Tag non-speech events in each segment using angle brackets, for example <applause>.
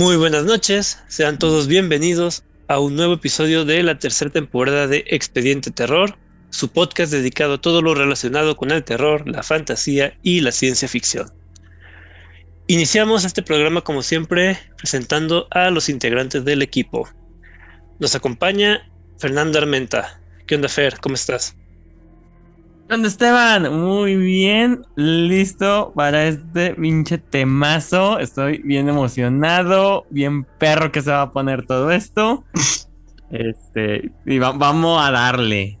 Muy buenas noches, sean todos bienvenidos a un nuevo episodio de la tercera temporada de Expediente Terror, su podcast dedicado a todo lo relacionado con el terror, la fantasía y la ciencia ficción. Iniciamos este programa como siempre presentando a los integrantes del equipo. Nos acompaña Fernando Armenta. ¿Qué onda Fer? ¿Cómo estás? ¿Dónde Esteban? Muy bien, listo para este pinche temazo. Estoy bien emocionado, bien perro que se va a poner todo esto. <laughs> Este, y vamos a darle.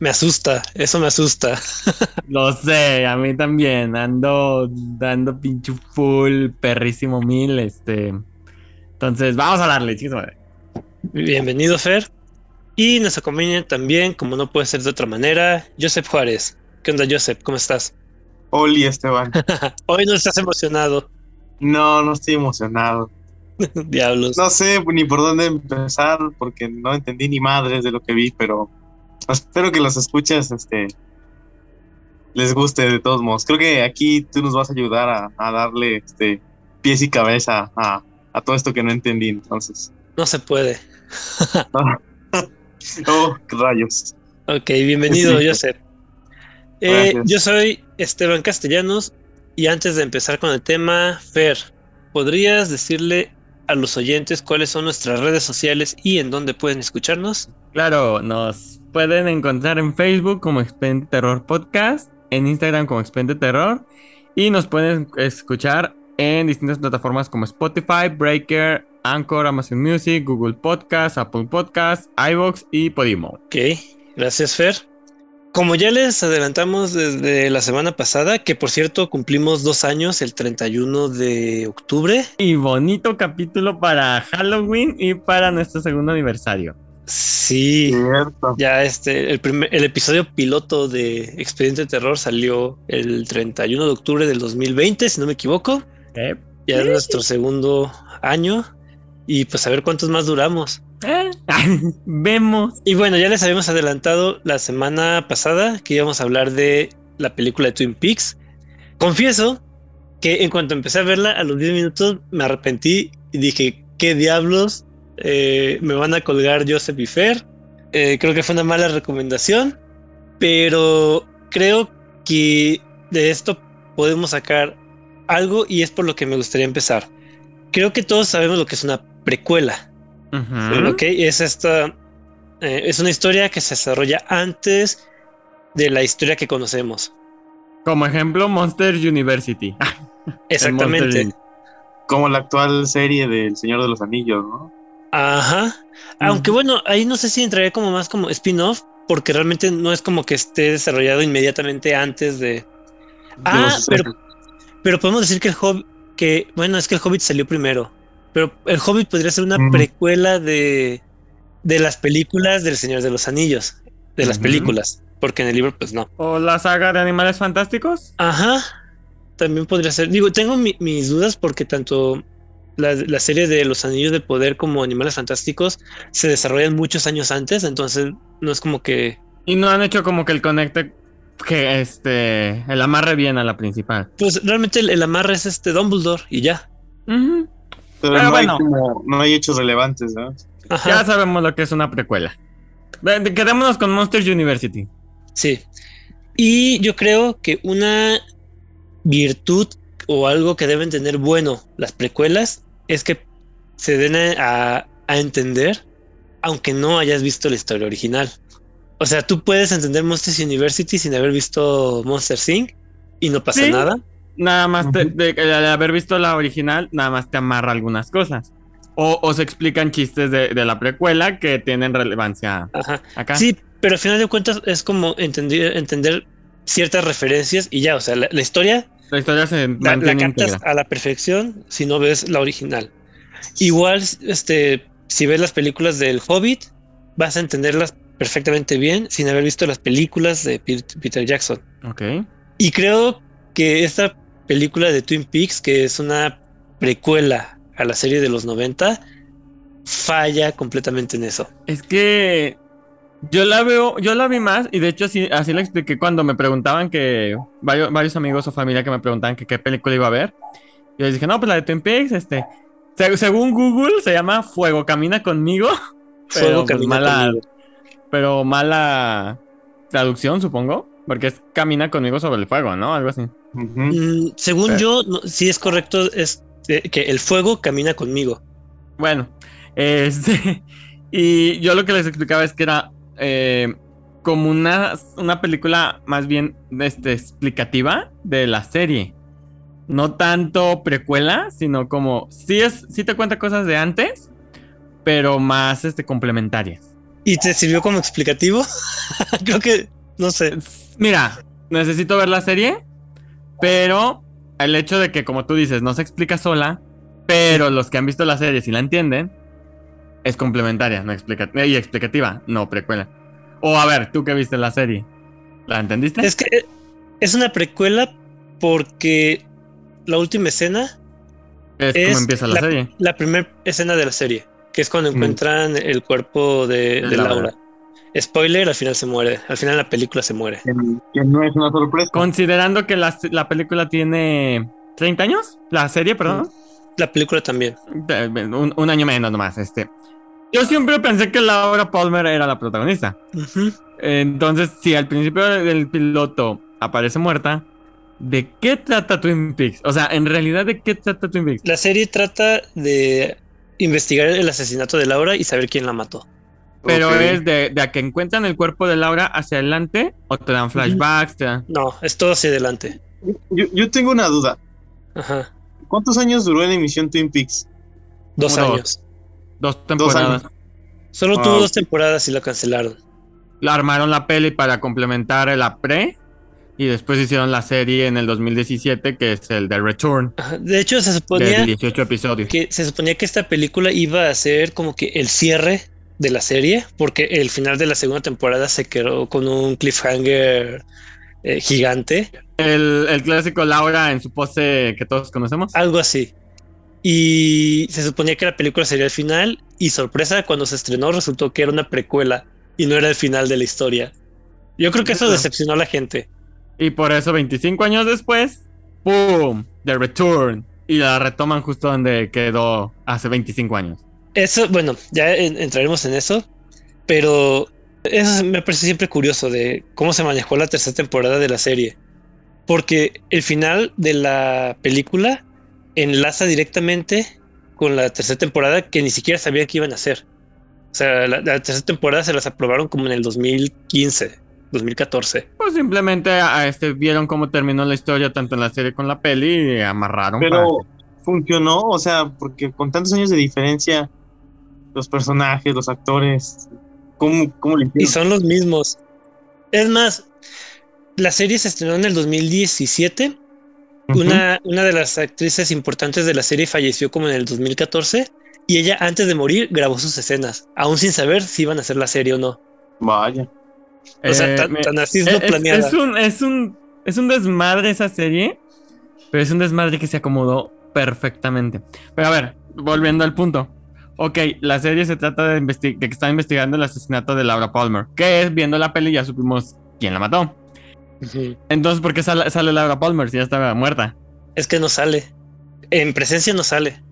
Me asusta, eso me asusta. <laughs> Lo sé, a mí también. Ando dando pinche full, perrísimo mil. Este. Entonces, vamos a darle, chicos. Bienvenido, Fer. Y nos acompaña también, como no puede ser de otra manera, Joseph Juárez. ¿Qué onda, Joseph? ¿Cómo estás? Hola, Esteban. <laughs> Hoy no estás emocionado. No, no estoy emocionado. <laughs> Diablos. No sé ni por dónde empezar porque no entendí ni madres de lo que vi, pero espero que los escuches este, les guste de todos modos. Creo que aquí tú nos vas a ayudar a, darle este, pies y cabeza a, a, todo esto que no entendí, entonces. No se puede. <laughs> oh, rayos. Ok, bienvenido, Joseph. Eh, yo soy Esteban Castellanos y antes de empezar con el tema, Fer, ¿podrías decirle a los oyentes cuáles son nuestras redes sociales y en dónde pueden escucharnos? Claro, nos pueden encontrar en Facebook como Expende Terror Podcast, en Instagram como Expende Terror y nos pueden escuchar en distintas plataformas como Spotify, Breaker, Anchor, Amazon Music, Google Podcast, Apple Podcast, iVoox y Podimo. Ok, gracias Fer. Como ya les adelantamos desde la semana pasada, que por cierto cumplimos dos años el 31 de octubre. Y bonito capítulo para Halloween y para nuestro segundo aniversario. Sí, ya este, el, primer, el episodio piloto de Expediente Terror salió el 31 de octubre del 2020, si no me equivoco. Ya es nuestro segundo año y pues a ver cuántos más duramos. <laughs> Vemos. Y bueno, ya les habíamos adelantado la semana pasada que íbamos a hablar de la película de Twin Peaks. Confieso que en cuanto empecé a verla, a los 10 minutos me arrepentí y dije, ¿qué diablos eh, me van a colgar Joseph y Fer? Eh, creo que fue una mala recomendación, pero creo que de esto podemos sacar algo y es por lo que me gustaría empezar. Creo que todos sabemos lo que es una precuela. Ok, es esta. Eh, es una historia que se desarrolla antes de la historia que conocemos. Como ejemplo, Monster University. <laughs> Exactamente. Como la actual serie del Señor de los Anillos, ¿no? Ajá. Aunque bueno, ahí no sé si entraría como más como spin-off, porque realmente no es como que esté desarrollado inmediatamente antes de. Ah, pero, pero podemos decir que el Hobbit, que bueno, es que el Hobbit salió primero. Pero el Hobbit podría ser una precuela de, de las películas del Señor de los Anillos. De las películas. Porque en el libro, pues no. ¿O la saga de Animales Fantásticos? Ajá. También podría ser. Digo, tengo mis dudas porque tanto la, la, serie de Los Anillos de Poder como Animales Fantásticos se desarrollan muchos años antes. Entonces, no es como que. Y no han hecho como que el conecte que este el amarre bien a la principal. Pues realmente el, amarre es este Dumbledore y ya. Pero, no, bueno, hay no, hay hechos relevantes, ¿no? Ya sabemos lo que es una precuela. Quedémonos con Monsters University. Sí. Y yo creo que una virtud o algo que deben tener bueno las precuelas es que se den a, a entender aunque no hayas visto la historia original. O sea, tú puedes entender Monsters University sin haber visto Monster Inc. y no pasa nada. Nada más de, haber visto la original, nada más te amarra algunas cosas. O, se explican chistes de, la precuela que tienen relevancia acá. Sí, pero al final de cuentas es como entender, entender ciertas referencias y ya, o sea, la, historia. La historia se la, la captas a la perfección si no ves la original. Igual, este, si ves las películas del Hobbit, vas a entenderlas perfectamente bien sin haber visto las películas de Peter Jackson. Ok. Y creo que esta película de Twin Peaks, que es una precuela a la serie de los 90, falla completamente en eso. Es que yo la veo, yo la vi más y de hecho así, así la expliqué cuando me preguntaban que varios, varios amigos o familia que me preguntaban que qué película iba a ver. Yo les dije, no, pues la de Twin Peaks, este. Se- según Google se llama Fuego Camina conmigo. Pero, Fuego pues, camina mala, conmigo. pero mala traducción, supongo. Porque es camina conmigo sobre el fuego, ¿no? Algo así. Mm, según Pero- yo, no, sí es correcto, es eh, que el fuego camina conmigo. Bueno, este. <laughs> Y yo lo que les explicaba es que era eh, como una, una película más bien este, explicativa de la serie. No tanto precuela, sino como. Sí, es, sí te cuenta cosas de antes, pero más este, complementarias. ¿Y te sirvió como explicativo? <laughs> Creo que, no sé. Mira, necesito ver la serie, pero el hecho de que, como tú dices, no se explica sola, pero los que han visto la serie, si la entienden, es complementaria, no explica y explicativa, no precuela. O a ver, tú que viste la serie, ¿la entendiste? Es que es una precuela porque la última escena, Es es como empieza la, la- serie. la primera escena de la serie, que es cuando Mm. encuentran el cuerpo de, De de Laura. Laura. Spoiler, al final se muere. Al final la película se muere. Que, no es una sorpresa. Considerando que la, la película tiene 30 años, la serie, perdón. La película también. Un, un año menos nomás, este. Yo siempre pensé que Laura Palmer era la protagonista. Entonces, si al principio del piloto aparece muerta, ¿de qué trata Twin Peaks? O sea, en realidad, ¿de qué trata Twin Peaks? La serie trata de investigar el asesinato de Laura y saber quién la mató. Pero es de, de a que encuentran el cuerpo de Laura hacia adelante o te dan flashbacks, te dan... No, es todo hacia adelante. Yo, yo tengo una duda. Ajá. ¿Cuántos años duró en emisión Twin Peaks? Dos Como años. dos temporadas. años. Solo tuvo dos temporadas y la cancelaron. La armaron la peli para complementar la pre y después hicieron la serie en el 2017 que es el The Return Ajá. De hecho, se de suponía 18 episodios. que se suponía que esta película iba a ser como que el cierre de la serie, porque el final de la segunda temporada se quedó con un cliffhanger eh, gigante, El, el clásico Laura en su pose que todos conocemos. algo así. Y se suponía que la película sería el final, y sorpresa, cuando se estrenó resultó que era una precuela y no era el final de la historia. Yo creo que eso decepcionó a la gente. Y por eso 25 años después, ¡pum! The Return. Y la retoman justo donde quedó hace 25 años. Eso, bueno, ya en- entraremos en eso, pero eso me parece siempre curioso de cómo se manejó la tercera temporada de la serie, porque el final de la película enlaza directamente con la tercera temporada que ni siquiera sabía que iban a hacer. O sea, la, la tercera temporada se las aprobaron como en el 2015, 2014. Pues simplemente a este, vieron cómo terminó la historia tanto en la serie como en la peli y amarraron. Pero funcionó, o sea, porque con tantos años de diferencia, los personajes, los actores, ¿cómo, cómo le Y son los mismos. Es más, la serie se estrenó en el 2017 Ujú. Una, una de las actrices importantes de la serie falleció como en el 2014 y ella antes de morir grabó sus escenas, aún sin saber si iban a hacer la serie o no. Vaya. O sea, Eh, tan, me- tan así es es, lo planeada. es un, es, un, es un desmadre esa serie, pero es un desmadre que se acomodó perfectamente. Pero a ver, volviendo al punto. Ok, la serie se trata de, de que están investigando el asesinato de Laura Palmer, que es viendo la peli ya supimos quién la mató. Entonces, ¿por qué sale, sale Laura Palmer si ya estaba muerta? Es que no sale. En presencia no sale.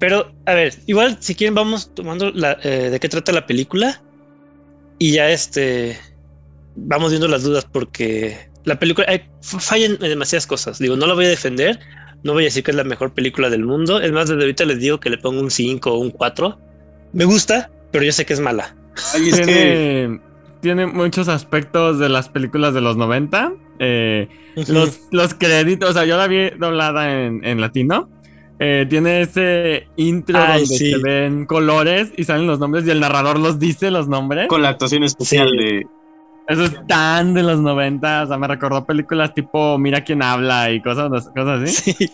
Pero, a ver, igual si quieren vamos tomando la, eh, de qué trata la película y ya este vamos viendo las dudas porque la película hay, fallan en demasiadas cosas. Digo, no la voy a defender, no voy a decir que es la mejor película del mundo. Es más, desde ahorita les digo que le pongo un 5 o un 4. Me gusta, pero yo sé que es mala. Ay, es que Tiene, tiene muchos aspectos de las películas de los 90. eh, Los, los créditos, o sea, yo la vi doblada en, en latino. Eh, tiene ese intro Ay, donde sí. se ven colores y salen los nombres y el narrador los dice los nombres. con la actuación especial Sí. de. Eso es tan de los 90, o sea, me recordó películas tipo Mira quién habla y cosas, cosas así. Sí.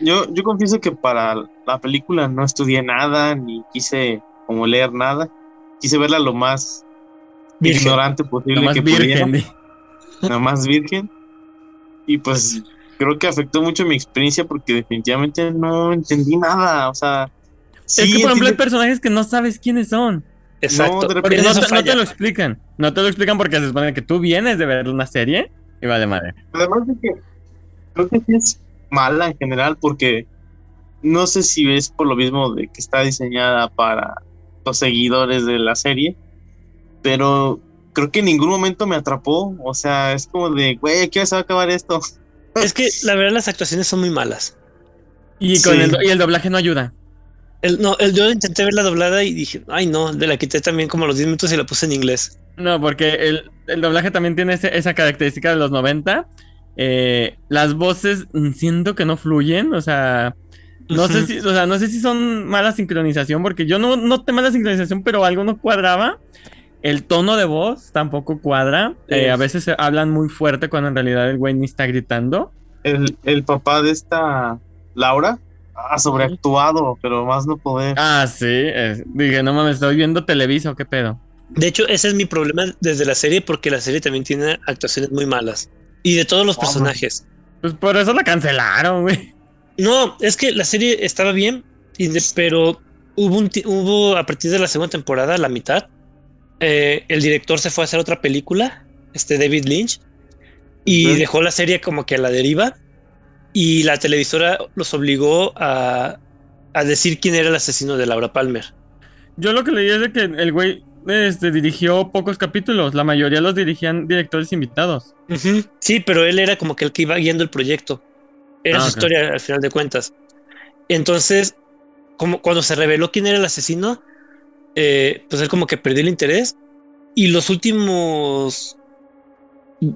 Yo, yo confieso que para la película no estudié nada, ni quise como leer nada. Quise verla lo más Virgen. ignorante posible Lo más que pudiera. virgen. di. nada más virgen. Y pues creo que afectó mucho mi experiencia porque definitivamente no entendí nada. O sea, sí es que, por ejemplo, hay personajes que no sabes quiénes son. Exacto. repente Porque no te, no lo explican. No te lo explican porque se supone que tú vienes de ver una serie y vale madre. además de que creo que sí es mala en general porque no sé si es por lo mismo de que está diseñada para los seguidores de la serie, pero creo que en ningún momento me atrapó. O sea, es como de, güey, ¿qué se va a acabar esto? Es que la verdad las actuaciones son muy malas. Y, con Sí. el, y el doblaje no ayuda. El, no, el, yo intenté ver la doblada y dije, ay no, de la quité también como a los 10 minutos y la puse en inglés. No, porque el, el doblaje también tiene ese- esa característica de los 90. Eh, las voces mm, siento que no fluyen, o sea, no sé si, o sea, no sé si son mala sincronización, porque yo no noté mala sincronización, pero algo no cuadraba. El tono de voz tampoco cuadra. Eh, a veces se hablan muy fuerte cuando en realidad el güey ni está gritando. El, el papá de esta Laura ha sobreactuado, pero más no poder. Ah, sí. es- dije, no mames, estoy viendo Televisa o qué pedo. De hecho, ese es mi problema desde la serie porque la serie también tiene actuaciones muy malas. Y de todos los Ah, personajes. Pues por eso la cancelaron, güey. No, es que la serie estaba bien, pero hubo, un hubo a partir de la segunda temporada, la mitad, eh, el director se fue a hacer otra película, este David Lynch, y dejó la serie como que a la deriva, y la televisora los obligó a, a decir quién era el asesino de Laura Palmer. Yo lo que leí es de que el güey este, dirigió pocos capítulos. La mayoría los dirigían directores invitados. Sí, pero él era como que el que iba guiando el proyecto. Era Ah, su historia al final de cuentas. Entonces, como cuando se reveló quién era el asesino, eh, pues él como que perdió el interés. Y los últimos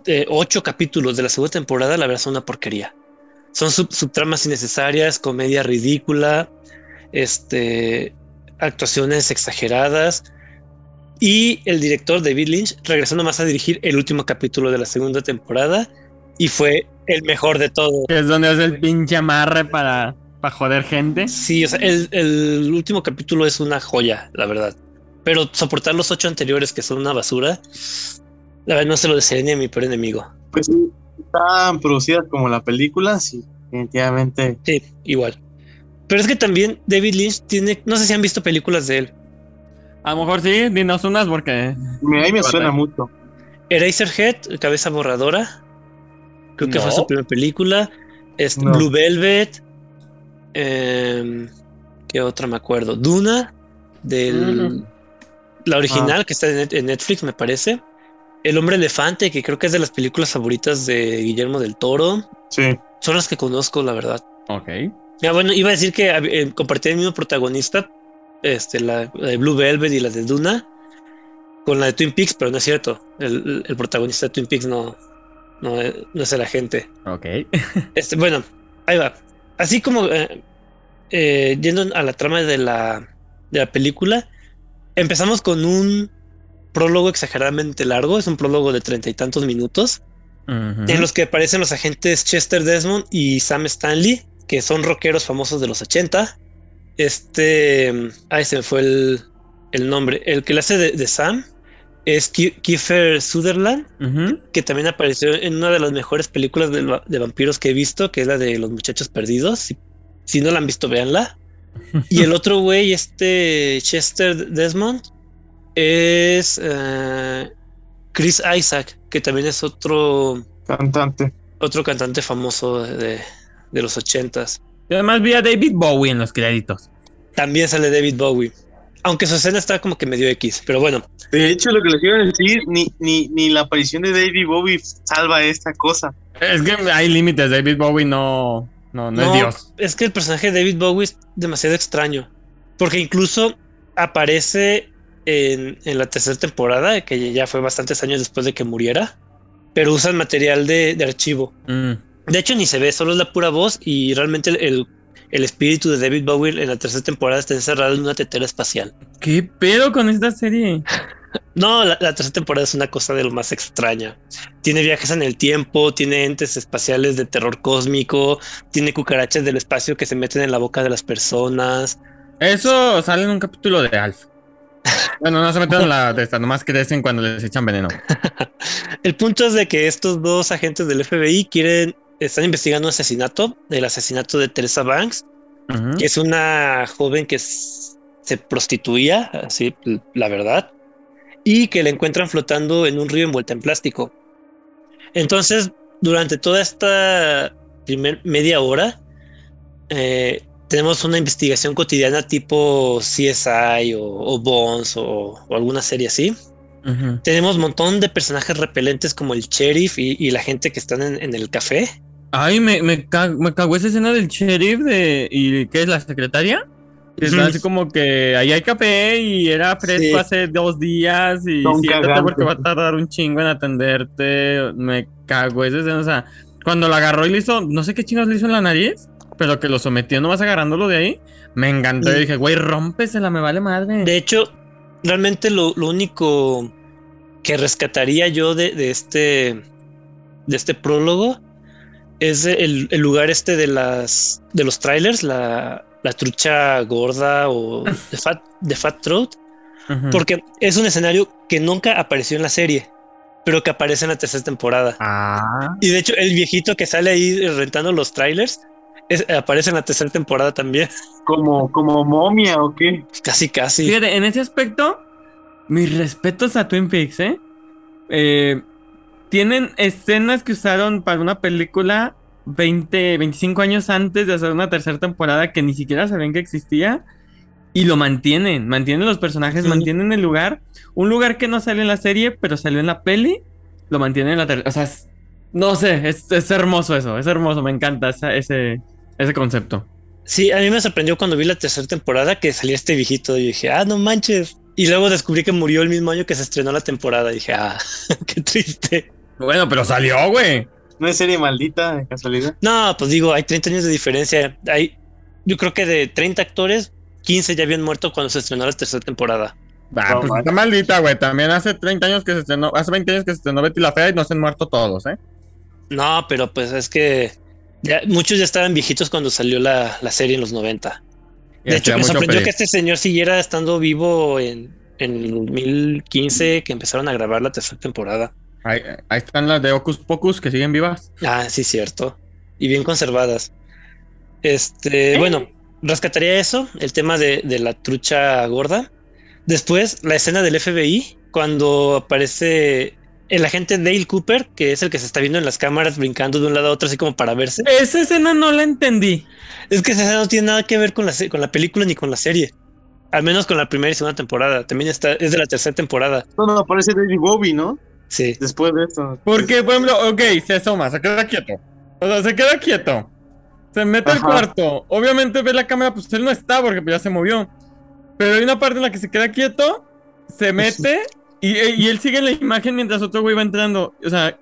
eh, ocho capítulos de la segunda temporada, la verdad, son una porquería. Son sub- subtramas innecesarias, comedia ridícula, este, actuaciones exageradas. Y el director David Lynch regresó nomás a dirigir el último capítulo de la segunda temporada y fue el mejor de todo. Es donde hace el pinche amarre para, para joder gente. Sí, o sea, el, el último capítulo es una joya, la verdad. Pero soportar los ocho anteriores que son una basura, la verdad no se lo desearía ni a mi peor enemigo. Pues sí, están producidas como la película, sí, definitivamente. Sí, igual. Pero es que también David Lynch tiene, no sé si han visto películas de él. A lo mejor sí, dinos unas porque. Ahí me suena mucho. Eraserhead, Cabeza Borradora. Creo que fue su primera película. Es No. Blue Velvet. em, ¿Qué otra me acuerdo? Duna. Del. La original que está en Netflix, me parece. El Hombre Elefante, que creo que es de las películas favoritas de Guillermo del Toro. Sí. Son las que conozco, la verdad. Ok. Ya, bueno, iba a decir que eh, compartía el mismo protagonista, este, la, la de Blue Velvet y la de Duna, con la de Twin Peaks, pero no es cierto. El, el protagonista de Twin Peaks no, no, eh, no es el agente. Ok. <laughs> Este, bueno, ahí va. Así como eh, eh, yendo a la trama de la, de la película, empezamos con un prólogo exageradamente largo, es un prólogo de treinta y tantos minutos, en los que aparecen los agentes Chester Desmond y Sam Stanley, que son rockeros famosos de los 80. Este, ahí se me fue el, el nombre. El que le hace de, de Sam es Ki- Kiefer Sutherland, que también apareció en una de las mejores películas de vampiros que he visto, que es la de Los Muchachos Perdidos. Si, si no la han visto, véanla. <laughs> Y el otro güey, este Chester Desmond, es eh, Chris Isaac, que también es otro, Cantante. otro cantante famoso de, de los ochentas. Y además vi a David Bowie en los créditos. También sale David Bowie. Aunque su escena está como que medio X, pero bueno, De hecho, lo que les quiero decir, ni, ni, ni la aparición de David Bowie salva esta cosa. Es que hay límites. David Bowie no, no, no, es Dios. Es que el personaje de David Bowie es demasiado extraño. Porque incluso aparece en, en la tercera temporada, que ya fue bastantes años después de que muriera. Pero usan material de, de archivo. Mm. De hecho, ni se ve, solo es la pura voz. Y realmente el, el, espíritu de David Bowie en la tercera temporada está encerrado en una tetera espacial. ¿Qué pedo con esta serie? <laughs> No, la, la tercera temporada es una cosa de lo más extraña. Tiene viajes en el tiempo, tiene entes espaciales de terror cósmico, tiene cucarachas del espacio que se meten en la boca de las personas. Eso sale en un capítulo de Alf. Bueno, no se meten en la de esta, nomás crecen cuando les echan veneno. <laughs> El punto es de que estos dos agentes del FBI quieren, están investigando un asesinato, el asesinato de Teresa Banks, que es una joven que se prostituía, así la verdad, y que la encuentran flotando en un río envuelta en plástico. Entonces, durante toda esta primer media hora, eh, tenemos una investigación cotidiana tipo CSI o, o Bones o, o alguna serie así. Ujú. Tenemos un montón de personajes repelentes como el sheriff y, y la gente que están en, en el café. Ay, me, me, ca- me cagó esa escena del sheriff de. ¿Y qué es la secretaria? Que está así como que ahí hay café y era fresco Sí. hace dos días y Son siéntate cagantes. porque va a tardar un chingo en atenderte. Me cago esa escena. O sea, cuando lo agarró y le hizo, no sé qué chingados le hizo en la nariz, pero que lo sometió nomás agarrándolo de ahí. Me encantó. Y dije, güey, rómpesela, me vale madre. De hecho, realmente lo, lo único que rescataría yo de, de este de este prólogo es el, el lugar este de las de los trailers, la, la trucha gorda o de Fat, de Fat Throat, porque es un escenario que nunca apareció en la serie, pero que aparece en la tercera temporada. Ah. Y de hecho, el viejito que sale ahí rentando los trailers es- aparece en la tercera temporada también. <laughs> Como, como momia o qué. Casi, casi. Fíjate, en ese aspecto, mis respetos a Twin Peaks, ¿eh? Eh, tienen escenas que usaron para una película 20, 25 años antes de hacer una tercera temporada que ni siquiera sabían que existía. Y lo mantienen, mantienen los personajes, Sí. mantienen el lugar. Un lugar que no sale en la serie, pero salió en la peli, lo mantienen en la tercera. O sea, es- no sé, es, es hermoso eso, es hermoso, me encanta esa- ese, ese concepto. Sí, a mí me sorprendió cuando vi la tercera temporada que salía este viejito y dije, ah, no manches. Y luego descubrí que murió el mismo año que se estrenó la temporada. Y dije, ah, <laughs> qué triste. Bueno, pero salió, güey. ¿No es serie maldita de casualidad? No, pues digo, hay 30 años de diferencia. Hay, yo creo que de 30 actores, 15 ya habían muerto cuando se estrenó la tercera temporada. Ah, No, pues man. está maldita, güey. También hace 30 años que se estrenó, hace 20 años que se estrenó Betty la Fea y no se han muerto todos, ¿eh? No, pero pues es que ya, muchos ya estaban viejitos cuando salió la, la serie en los 90. Y De hecho, me sorprendió que este señor siguiera estando vivo en, en el 2015 que empezaron a grabar la tercera temporada. Ahí, ahí están las de Ocus Pocus que siguen vivas. Ah, sí, cierto. Y bien conservadas. Este, ¿Eh? bueno, rescataría eso, el tema de, de la trucha gorda. Después, la escena del FBI, cuando aparece el agente Dale Cooper, que es el que se está viendo en las cámaras brincando de un lado a otro, así como para verse. Esa escena no la entendí. Es que esa escena no tiene nada que ver con la, con la película ni con la serie. Al menos con la primera y segunda temporada. También está, es de la tercera temporada. No, no, aparece David Bowie, ¿no? Sí. Después de esto. Porque, por ejemplo, ok, se asoma, se queda quieto. O sea, se queda quieto. Se mete al cuarto. Obviamente ve la cámara, pues él no está porque pues, ya se movió. Pero hay una parte en la que se queda quieto, se mete y, y él sigue la imagen mientras otro güey va entrando. O sea,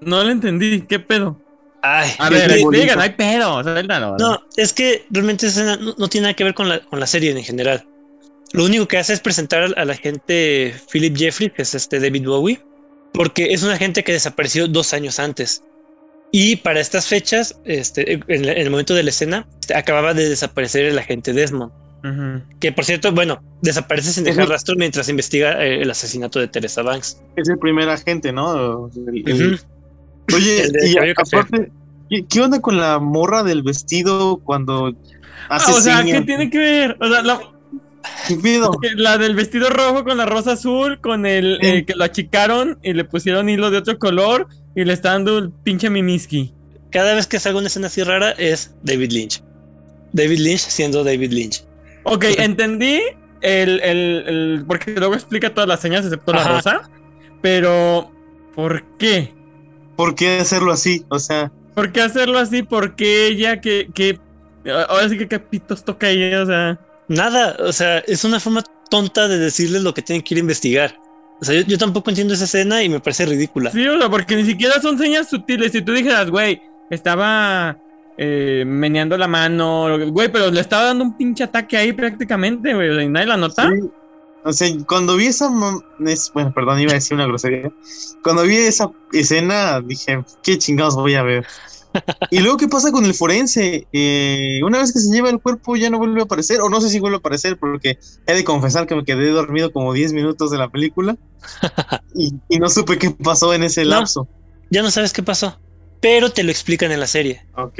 no lo entendí. ¿Qué pedo? Ay, A ver, bonito. digan, hay pedo. suéltalo. No, es que realmente esa escena no, no tiene nada que ver con la, con la serie en general. Lo único que hace es presentar al, al agente Philip Jeffrey, que es este David Bowie, porque es un agente que desapareció dos años antes. Y para estas fechas, este, en, en el momento de la escena, este, acababa de desaparecer el agente Desmond. Que por cierto, bueno, desaparece sin dejar rastro mientras investiga eh, el asesinato de Teresa Banks. Es el primer agente, ¿no? El- el- Ujú. Oye, El y aparte, ¿qué, qué onda con la morra del vestido cuando Ah, o sea, ¿qué tiene que ver? O sea, la, la del vestido rojo con la rosa azul, con el Sí. eh, que lo achicaron y le pusieron hilo de otro color y le está dando el pinche mimiski. Cada vez que salga una escena así rara es David Lynch. David Lynch siendo David Lynch. Ok, entendí el, el, el- porque luego explica todas las señas excepto la rosa, pero ¿por qué? ¿Por qué hacerlo así? O sea, ¿Por qué hacerlo así? ¿Por qué ella que, que ahora sí que qué pitos toca ella? O sea, Nada, o sea, es una forma tonta de decirles lo que tienen que ir a investigar. O sea, yo, yo tampoco entiendo esa escena y me parece ridícula. sí, o sea, porque ni siquiera son señas sutiles. Si tú dijeras, güey, estaba eh, meneando la mano, güey, pero le estaba dando un pinche ataque ahí prácticamente, güey, nadie la nota. sí. O sea, cuando vi esa. es- bueno, perdón, iba a decir una grosería. Cuando vi esa escena, dije, ¿qué chingados voy a ver? y luego, ¿qué pasa con el forense? Eh, una vez que se lleva el cuerpo, ya no vuelve a aparecer, o no sé si vuelve a aparecer, porque he de confesar que me quedé dormido como 10 minutos de la película <laughs> y, y no supe qué pasó en ese No. lapso. Ya no sabes qué pasó, pero te lo explican en la serie. Ok.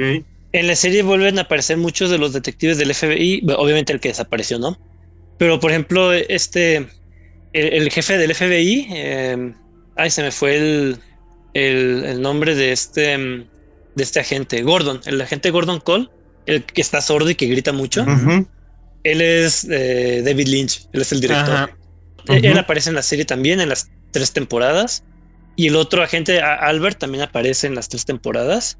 En la serie vuelven a aparecer muchos de los detectives del FBI, obviamente el que desapareció, ¿no? Pero por ejemplo, este, el, el jefe del FBI, eh, ay, se me fue el, el, el nombre de este, mm, de este agente, Gordon, el agente Gordon Cole, el que está sordo y que grita mucho. Ujú. Él es eh, David Lynch, él es el director. Ajá. Eh, Él Ujú. aparece en la serie también en las tres temporadas. Y el otro agente, Albert, también aparece en las tres temporadas.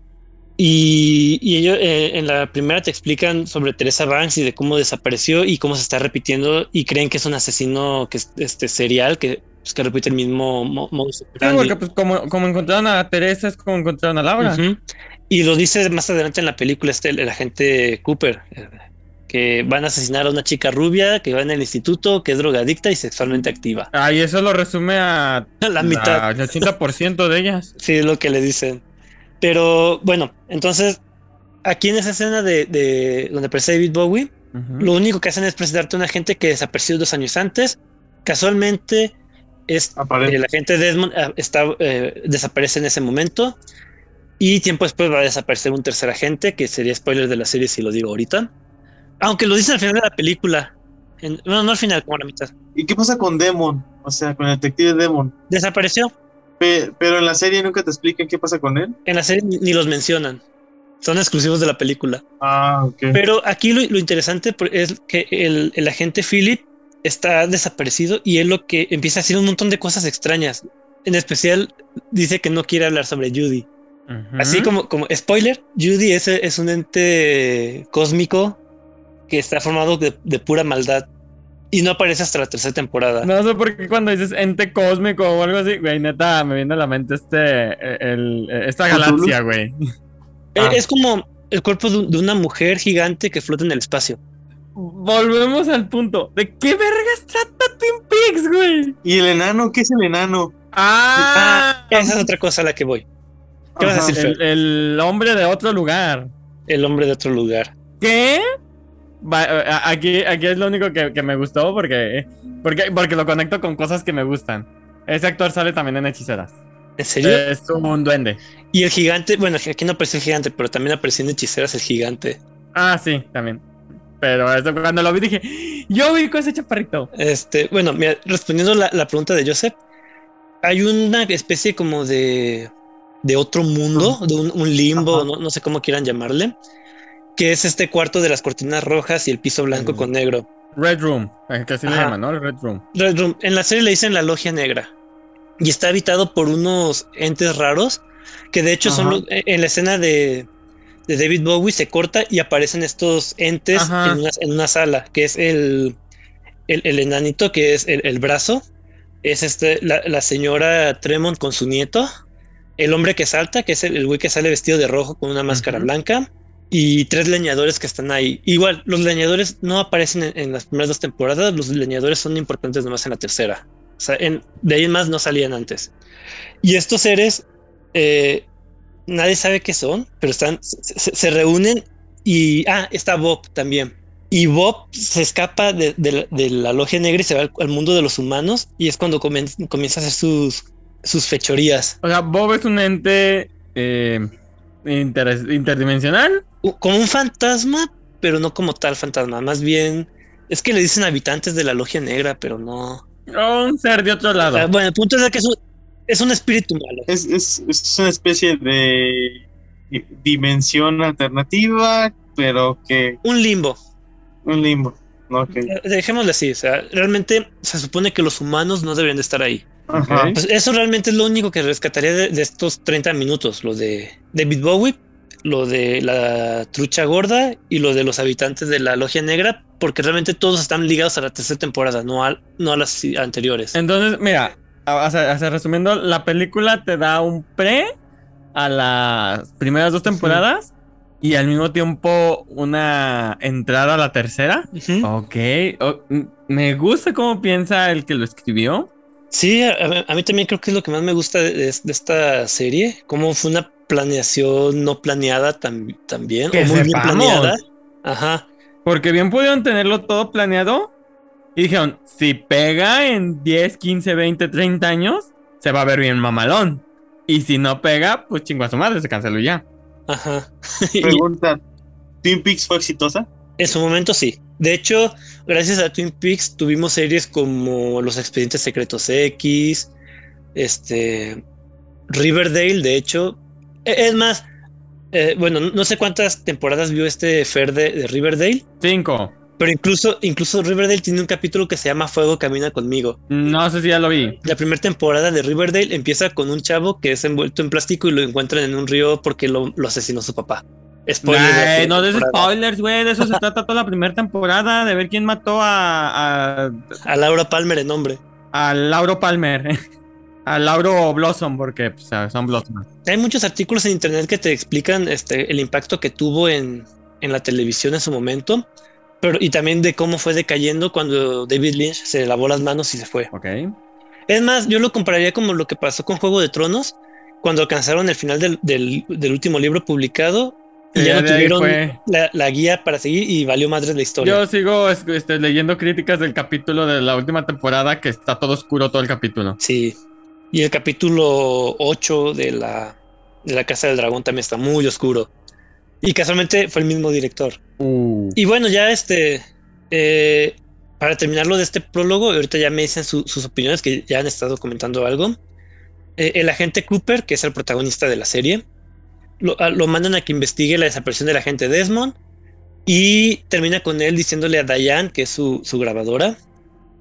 Y, y ellos eh, en la primera te explican sobre Teresa Banks y de cómo desapareció y cómo se está repitiendo. Y creen que es un asesino que es este serial que, pues, que repite el mismo mo- modus Sí, porque pues como, como encontraron a Teresa es como encontraron a Laura. Ujú. Y lo dice más adelante en la película este, el, el agente Cooper, eh, que van a asesinar a una chica rubia que va en el instituto, que es drogadicta y sexualmente activa. Ah, y eso lo resume a <laughs> La mitad. al 80% de ellas. Sí, es lo que le dicen. Pero bueno, entonces aquí en esa escena de, de donde aparece David Bowie, lo único que hacen es presentarte a un agente que desapareció dos años antes. Casualmente, es, Aparece. el agente Desmond ah, está, eh, desaparece en ese momento. Y tiempo después va a desaparecer un tercer agente, que sería spoiler de la serie si lo digo ahorita. Aunque lo dicen al final de la película. En- bueno, no al final, como a la mitad. ¿Y qué pasa con Demon? O sea, con el detective Demon. Desapareció. Pe- pero en la serie nunca te explican qué pasa con él. En la serie ni, los mencionan. Son exclusivos de la película. Ah, ok. Pero aquí lo, lo interesante es que el, el agente Philip está desaparecido y él lo que empieza a hacer un montón de cosas extrañas. En especial dice que no quiere hablar sobre Judy. Así como, como spoiler, Judy es, es un ente cósmico que está formado de, de pura maldad y no aparece hasta la tercera temporada. No sé por qué cuando dices ente cósmico o algo así, güey, neta, me viene a la mente este, eh, el, eh, esta galaxia, güey. Eh, Ah. Es como el cuerpo de, un- de una mujer gigante que flota en el espacio. Volvemos al punto. ¿De qué vergas trata Twin Peaks, güey? ¿Y el enano? ¿Qué es el enano? Ah, Esa es otra cosa a la que voy. ¿Qué vas a decir? el, el hombre de otro lugar. El hombre de otro lugar. ¿Qué? A- aquí, aquí es lo único que, que me gustó porque, porque, porque lo conecto con cosas que me gustan. Ese actor sale también en Hechiceras. ¿En serio? Es un duende. Y el gigante, bueno, aquí no apareció el gigante, pero también apareció en Hechiceras el gigante. Ah, sí, también. Pero eso, cuando lo vi dije, yo vi con ese chaparrito. Este, bueno, mira, respondiendo la, la pregunta de Joseph, hay una especie como de, de otro mundo, de un, un limbo, no, no sé cómo quieran llamarle, que es este cuarto de las cortinas rojas y el piso blanco con negro. Red Room, eh, que así le llaman, ¿no? Red Room. Red Room. En la serie le dicen la logia negra. Y está habitado por unos entes raros que de hecho son los- en la escena de, de David Bowie se corta y aparecen estos entes en una, en una sala que es el, el, el enanito que es el, el brazo. Es este la, la señora Tremont con su nieto. El hombre que salta que es el, güey que sale vestido de rojo con una máscara blanca y tres leñadores que están ahí. Igual, los leñadores no aparecen en, en las primeras dos temporadas, los leñadores son importantes nomás en la tercera. O sea, en- de ahí en más no salían antes. Y estos seres, eh, nadie sabe qué son, pero están, se, se- reúnen y, ah, está Bob también. Y Bob se escapa de, de de la logia negra y se va al, al mundo de los humanos y es cuando comen- comienza a hacer sus, sus fechorías. O sea, Bob es un ente eh, interdimensional. Como un fantasma, pero no como tal fantasma, más bien... Es que le dicen habitantes de la logia negra, pero no. O un ser de otro lado. Ah, bueno, el punto es que es un, es un espíritu malo. Es, es, es una especie de dimensión alternativa, pero que Un limbo. un limbo. Que- Eh, Dejémosle así. O sea, realmente se supone que los humanos no deberían de estar ahí. Pues eso realmente es lo único que rescataría de, de estos 30 minutos. Lo de David Bowie, lo de la trucha gorda y lo de los habitantes de la logia negra, porque realmente todos están ligados a la tercera temporada, no a, no a las anteriores. Entonces, mira, o sea, o sea, resumiendo, la película te da un pre a las primeras dos temporadas y al mismo tiempo una entrada a la tercera. Ok, me gusta cómo piensa el que lo escribió. Sí, a, a mí también creo que es lo que más me gusta de, de- de esta serie, cómo fue una planeación no planeada tam- también, Que o muy bien planeada. Ajá. Porque bien pudieron tenerlo todo planeado y dijeron, si pega en 10, 15, 20, 30 años, se va a ver bien mamalón. Y si no pega, pues chingo a su madre, se canceló ya. Ajá. <laughs> Pregunta: ¿Twin Peaks fue exitosa? en su momento sí. De hecho, gracias a Twin Peaks tuvimos series como Los Expedientes Secretos X, este Riverdale, de hecho. E- Es más, eh, bueno, no sé cuántas temporadas vio este Fer de, de Riverdale, Cinco. pero incluso, incluso Riverdale tiene un capítulo que se llama Fuego Camina conmigo. No sé si ya lo vi. La primera temporada de Riverdale empieza con un chavo que es envuelto en plástico y lo encuentran en un río porque lo, lo asesinó su papá. Spoiler. de la Ay, primera no des spoilers, güey. De eso se trata toda la primera temporada. De ver quién mató a, a, A Laura Palmer en nombre. a Lauro Palmer. <laughs> A Lauro Blossom, porque pues, son Blossom. Hay muchos artículos en internet que te explican este, el impacto que tuvo en, en la televisión en su momento, pero y también de cómo fue decayendo cuando David Lynch se lavó las manos y se fue. Ok. Es más, yo lo compararía como lo que pasó con Juego de Tronos, cuando alcanzaron el final del, del- del último libro publicado y ya ya no ahí tuvieron fue. la, la guía para seguir y valió madre la historia. Yo sigo es- este, leyendo críticas del capítulo de la última temporada que está todo oscuro todo el capítulo. Sí. Y el capítulo 8 de la, de la Casa del Dragón también está muy oscuro. Y casualmente fue el mismo director. Uh. Y bueno, ya este, eh, para terminarlo de este prólogo, ahorita ya me dicen su- sus opiniones que ya han estado comentando algo. Eh, el agente Cooper, que es el protagonista de la serie, lo, a- lo mandan a que investigue la desaparición del agente Desmond y termina con él diciéndole a Diane, que es su, su grabadora,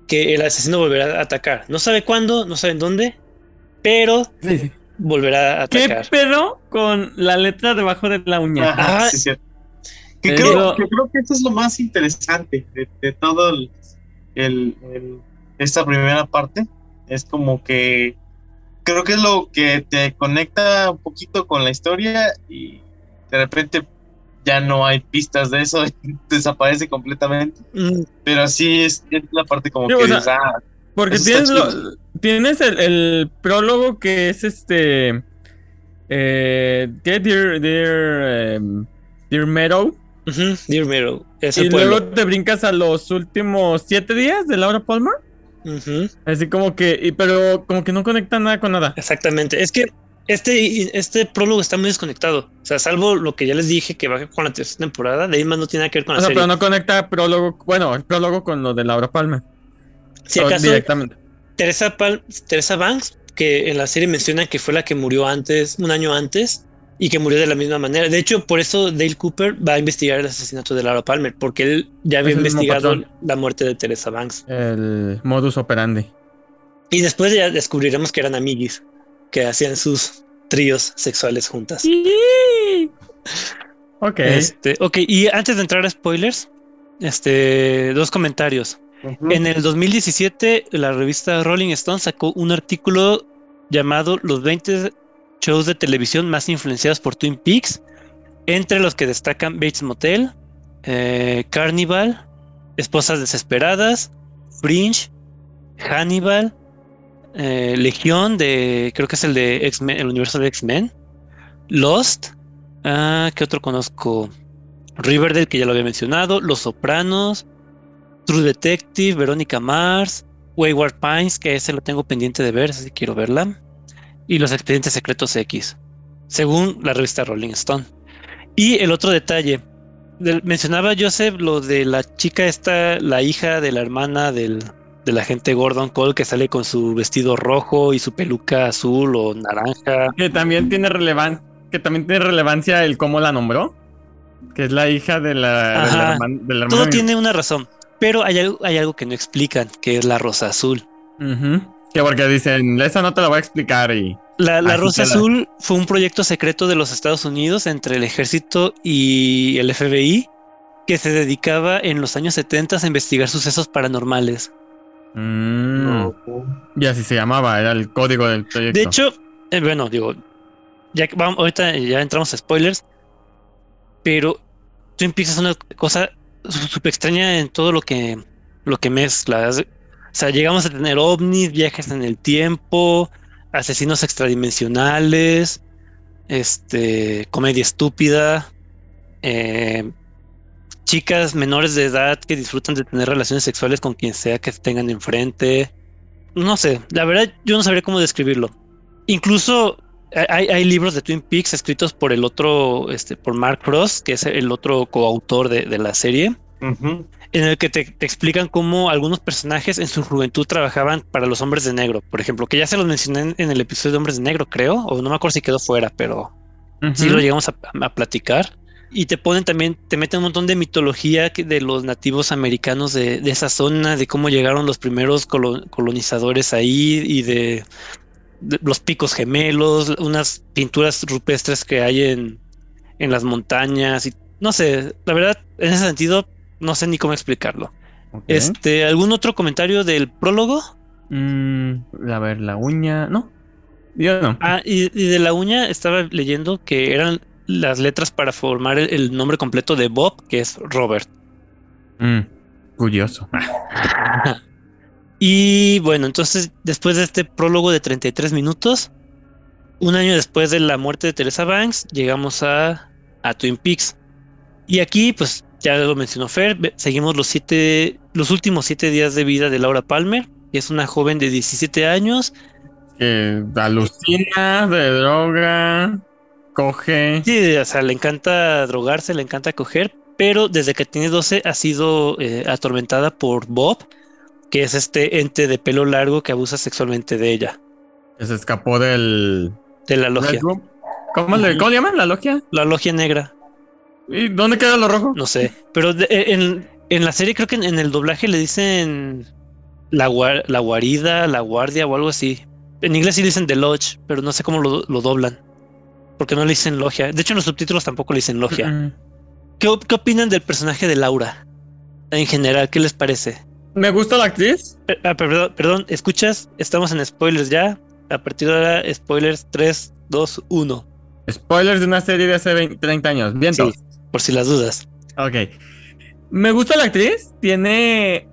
que el asesino volverá a atacar. No sabe cuándo, no sabe en dónde, pero volverá a ¿Qué atacar. pedo con la letra debajo de la uña? Ajá, Ah. sí. Que creo, digo- que creo que esto es lo más interesante de, de todo el, el- el- esta primera parte. Es como que creo que es lo que te conecta un poquito con la historia y de repente ya no hay pistas de eso, <laughs> desaparece completamente. Mm, Pero sí es, es la parte como Sí, que o sea, dices, ah, Porque tienes, lo- tienes el, el prólogo que es este. Eh, ¿Qué? Dear, Dear, em, Dear Meadow. Dear Meadow, Y pueblo. luego te brincas a los últimos siete días de Laura Palmer. Así como que. y- pero como que no conecta nada con nada. Exactamente. Es que este, este prólogo está muy desconectado. O sea, salvo lo que ya les dije que va con la tercera temporada, de ahí más no tiene nada que ver con O la sea, serie. pero no conecta prólogo. Bueno, el prólogo con lo de Laura Palmer. si acaso, directamente. Teresa, Pal- Teresa Banks, que en la serie menciona que fue la que murió antes, un año antes, y que murió de la misma manera. De hecho, por eso Dale Cooper va a investigar el asesinato de Laura Palmer, porque él ya había investigado la muerte de Teresa Banks. El modus operandi. Y después ya descubriremos que eran amiguis, que hacían sus tríos sexuales juntas. Ok. Este, ok, y antes de entrar a spoilers, este, dos comentarios. En el 2017, la revista Rolling Stone sacó un artículo llamado Los 20 shows de televisión más influenciados por Twin Peaks, entre los que destacan Bates Motel, eh, Carnival, Esposas Desesperadas, Fringe, Hannibal, eh, Legión de, creo que es el de X-Men, el universo de X-Men, Lost, ah, ¿qué otro conozco? Riverdale, que ya lo había mencionado, Los Sopranos, True Detective, Verónica Mars, Wayward Pines, que ese lo tengo pendiente de ver, si quiero verla, y Los Expedientes Secretos X, según la revista Rolling Stone. Y el otro detalle, mencionaba Joseph lo de la chica esta, la hija de la hermana del, del agente Gordon Cole, que sale con su vestido rojo y su peluca azul o naranja. Que también tiene relevancia. Que también tiene relevancia el cómo la nombró. Que es la hija de la, de la Ajá. herman- de la Todo hermana- tiene una razón, pero hay algo, hay algo que no explican, que es la rosa azul. Que porque dicen, esa no te la voy a explicar y. La, la Rosa la- Azul fue un proyecto secreto de los Estados Unidos entre el ejército y el FBI que se dedicaba en los años 70 a investigar sucesos paranormales. Mm. Y así se llamaba, era el código del proyecto. De hecho, eh, bueno, digo, ya que vamos, ahorita ya entramos a spoilers, pero Peaks es una cosa súper extraña en todo lo que, lo que mezcla. O sea, llegamos a tener ovnis, viajes en el tiempo, asesinos extradimensionales, este, comedia estúpida, eh, chicas menores de edad que disfrutan de tener relaciones sexuales con quien sea que tengan enfrente. No sé, la verdad yo no sabría cómo describirlo. Incluso hay, hay libros de Twin Peaks escritos por el otro, este, por Mark Frost, que es el otro coautor de, de la serie, Ujú. En el que te, te explican cómo algunos personajes en su juventud trabajaban para los hombres de negro, por ejemplo, que ya se los mencioné en, el episodio de Hombres de Negro, creo, o no me acuerdo si quedó fuera, pero sí Ujú. lo llegamos a, a platicar. Y te ponen también, te meten un montón de mitología de los nativos americanos de, de esa zona, de cómo llegaron los primeros colo- colonizadores ahí y de, de los picos gemelos, unas pinturas rupestres que hay en, en las montañas. Y no sé, la verdad, en ese sentido, no sé ni cómo explicarlo. Este, ¿algún otro comentario del prólogo? Mm, a ver, la uña. No. Yo no. Ah, y, y de la uña estaba leyendo que eran las letras para formar el, el nombre completo de Bob, que es Robert. Mm, curioso. <laughs> Y bueno, entonces después de este prólogo de 33 minutos, un año después de la muerte de Teresa Banks, llegamos a, a Twin Peaks. Y aquí, pues ya lo mencionó Fer, seguimos los siete, los últimos siete días de vida de Laura Palmer, que es una joven de 17 años. Que alucina de droga, coge. Sí, o sea, le encanta drogarse, le encanta coger, pero desde que tiene 12 ha sido eh, atormentada por Bob, que es este ente de pelo largo que abusa sexualmente de ella, Que se escapó del. de la logia. ¿Cómo, le, ¿Cómo le llaman? ¿La logia? la logia negra. ¿Y dónde queda lo rojo? No sé. Pero de- eh, en, en la serie creo que en, en el doblaje le dicen la, guar- la guarida, la guardia o algo así. En inglés sí le dicen The Lodge, pero no sé cómo lo, lo doblan. Porque no le dicen logia. De hecho, en los subtítulos tampoco le dicen logia. ¿Qué, qué opinan del personaje de Laura? En general, ¿qué les parece? Me gusta la actriz. Eh, ah, perdón, perdón, ¿escuchas? Estamos en spoilers ya. A partir de ahora, spoilers 3, 2, 1. Spoilers de una serie de hace 20, 30 años. Bien, Sí. Por si las dudas. Ok. Me gusta la actriz. Tiene.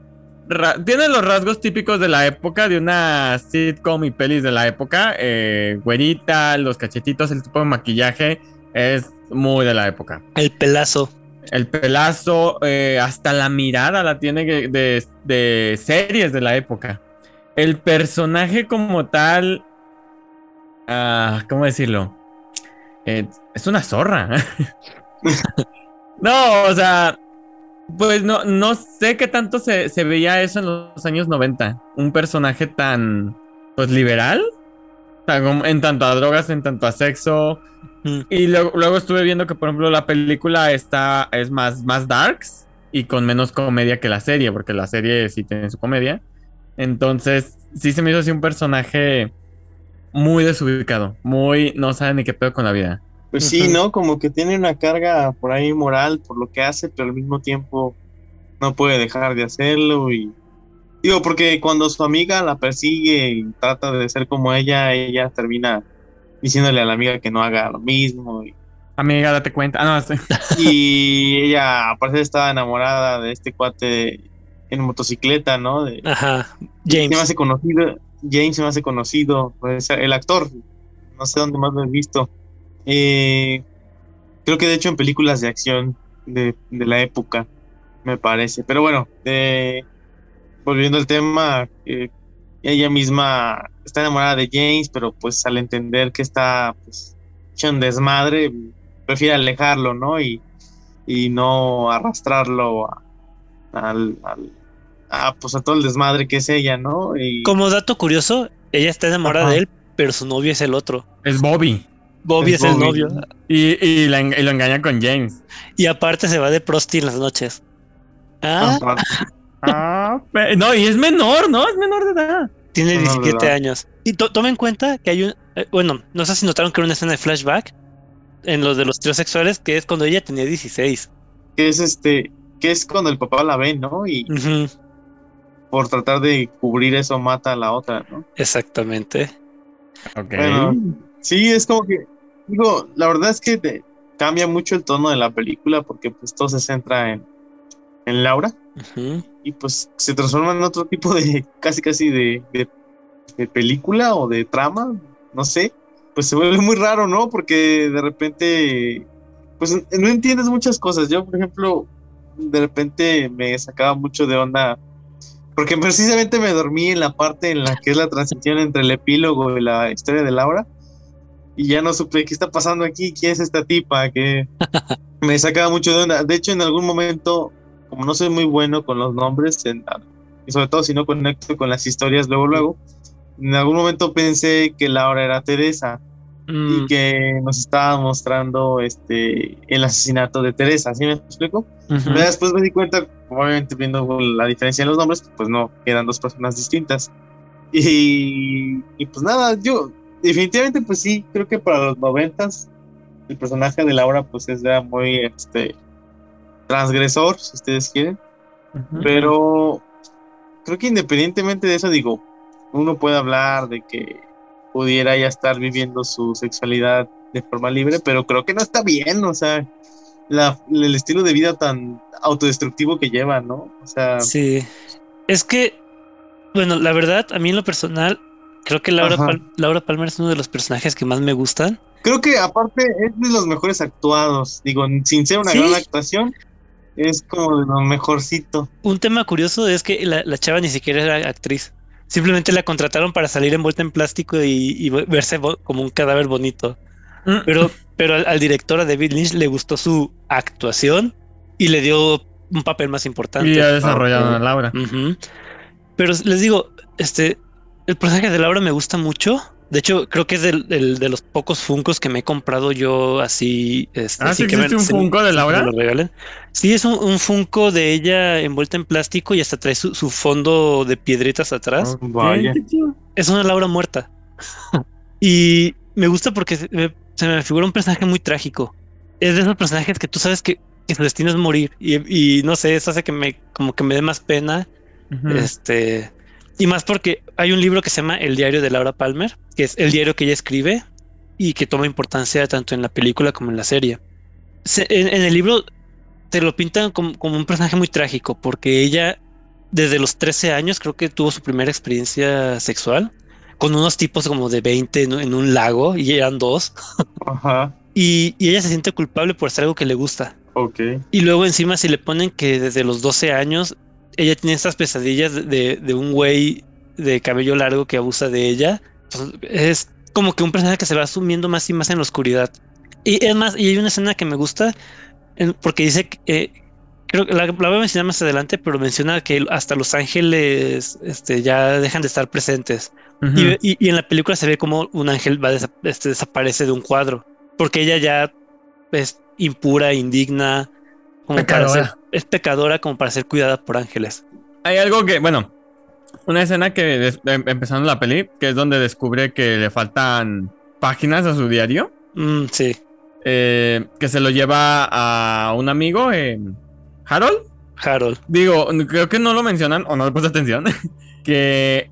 tiene los rasgos típicos de la época, de una sitcom y pelis de la época. Eh, güerita, los cachetitos, el tipo de maquillaje. Es muy de la época. El pelazo. El pelazo, eh, hasta la mirada la tiene de, de series de la época. El personaje como tal. ah, ¿Cómo decirlo? Eh, es una zorra. <laughs> <laughs> no, o sea. Pues no, no sé qué tanto se, se veía eso en los años 90. Un personaje tan. Pues liberal. tan en tanto a drogas, en tanto a sexo. Mm. Y luego, luego estuve viendo que, por ejemplo, la película está, es más, más darks y con menos comedia que la serie, porque la serie sí tiene su comedia. Entonces, sí se me hizo así un personaje muy desubicado, muy no sabe ni qué pedo con la vida. Pues sí. ¿no? Como que tiene una carga por ahí moral por lo que hace, pero al mismo tiempo no puede dejar de hacerlo y digo, porque cuando su amiga la persigue y trata de ser como ella, ella termina diciéndole a la amiga que no haga lo mismo y, Amiga, date cuenta. Ah, no, sí. <laughs> y ella aparte estaba enamorada de este cuate en motocicleta, ¿no? De, Ajá. Se me James. hace conocido, James se me hace conocido, pues, el actor, no sé dónde más lo he visto. Eh, creo que de hecho en películas de acción de, de la época, me parece. Pero bueno, de- volviendo al tema, eh, ella misma está enamorada de James, pero pues al entender que está pues, hecho un desmadre, prefiere alejarlo, ¿no? Y, y no arrastrarlo a, al, al- a, pues a todo el desmadre que es ella, ¿no? Y Como dato curioso, ella está enamorada Ajá. de él, pero su novio es el otro. Es Bobby. Bobby es, Es el novio. Y, y, la en- y lo engaña con James. Y aparte se va de prosti en las noches. Ah. Ah, no, y es menor, ¿no? Es menor de edad. tiene no, 17 ¿verdad? años. Y to- toma en cuenta que hay un. eh, bueno, no sé si notaron que era una escena de flashback en los de los tríos sexuales, que es cuando ella tenía 16. que es este, que es cuando el papá la ve, ¿no? Y por tratar de cubrir eso mata a la otra, ¿no? exactamente. Ok. Bueno, sí, es como que, digo, la verdad es que te cambia mucho el tono de la película porque pues todo se centra en, en Laura y pues se transforma en otro tipo de, <laughs> casi casi de, de, de película o de trama, no sé, pues se vuelve muy raro, ¿no? Porque de repente, pues no entiendes muchas cosas. Yo, por ejemplo, de repente me sacaba mucho de onda, porque precisamente me dormí en la parte en la que es la transición entre el epílogo y la historia de Laura, y ya no supe qué está pasando aquí, quién es esta tipa, que <laughs> me sacaba mucho de onda. De hecho, en algún momento, como no soy muy bueno con los nombres, en- y sobre todo si no conecto con las historias luego, luego, en algún momento pensé que Laura era Teresa, Mm, y que nos estaba mostrando este el asesinato de Teresa, ¿sí me explico? ujú. Pero después me di cuenta, obviamente viendo la diferencia en los nombres, pues no, eran dos personas distintas. Y, y pues nada, yo definitivamente pues sí, creo que para los noventas el personaje de Laura pues es ya muy este transgresor, si ustedes quieren. Pero creo que independientemente de eso, digo, uno puede hablar de que pudiera ya estar viviendo su sexualidad de forma libre, pero creo que no está bien, o sea, la- el estilo de vida tan autodestructivo que lleva, ¿no? O sea, Sí. Es que, bueno, la verdad, a mí en lo personal, creo que Laura. Pal- Laura Palmer es uno de los personajes que más me gustan. creo que aparte es de los mejores actuados, digo, sin ser una Sí. gran actuación, es como de lo mejorcito. Un tema curioso es que la, la chava ni siquiera era actriz. Simplemente la contrataron para salir envuelta en plástico y, y verse como un cadáver bonito. Mm. Pero, pero al, al director, a David Lynch, le gustó su actuación y le dio un papel más importante. Y ya desarrollaron ok. a Laura. Pero les digo, este, el personaje de Laura me gusta mucho. De hecho, creo que es del, del- de los pocos Funcos que me he comprado yo así. Este, Ah, así ¿sí que existe un Funko de Laura? me lo regalen. Sí, es un, un Funko de ella envuelta en plástico y hasta trae su, su fondo de piedritas atrás. Ok, Vaya. Es una Laura muerta. y me gusta porque se me, se me figura un personaje muy trágico. Es de esos personajes que tú sabes que, que su destino es morir. Y, y no sé, eso hace que me, como que me dé más pena. Este, y más porque hay un libro que se llama El diario de Laura Palmer, que es el diario que ella escribe y que toma importancia tanto en la película como en la serie. Se- en, en el libro te lo pintan como, como un personaje muy trágico, porque ella desde los 13 años creo que tuvo su primera experiencia sexual con unos tipos como de 20 en, en un lago y eran dos. Ajá, Y, y ella se siente culpable por hacer algo que le gusta. ok. Y luego encima si le ponen que desde los 12 años ella tiene estas pesadillas de- de, un güey de cabello largo que abusa de ella, es como que un personaje que se va sumiendo más y más en la oscuridad. Y es más, y hay una escena que me gusta porque dice que eh, creo que la, la voy a mencionar más adelante, pero menciona que hasta los ángeles este, ya dejan de estar presentes. Y, y- y en la película se ve como un ángel va desa- este, desaparece de un cuadro, porque ella ya es impura, indigna, como para Pecadora. ser, es pecadora como para ser cuidada por ángeles. Hay algo que, bueno, una escena que em- empezando la peli, que es donde descubre que le faltan páginas a su diario, Mm, sí, eh, que se lo lleva a un amigo, eh, Harold. Harold. Digo, creo que no lo mencionan o no le puse atención, <laughs> que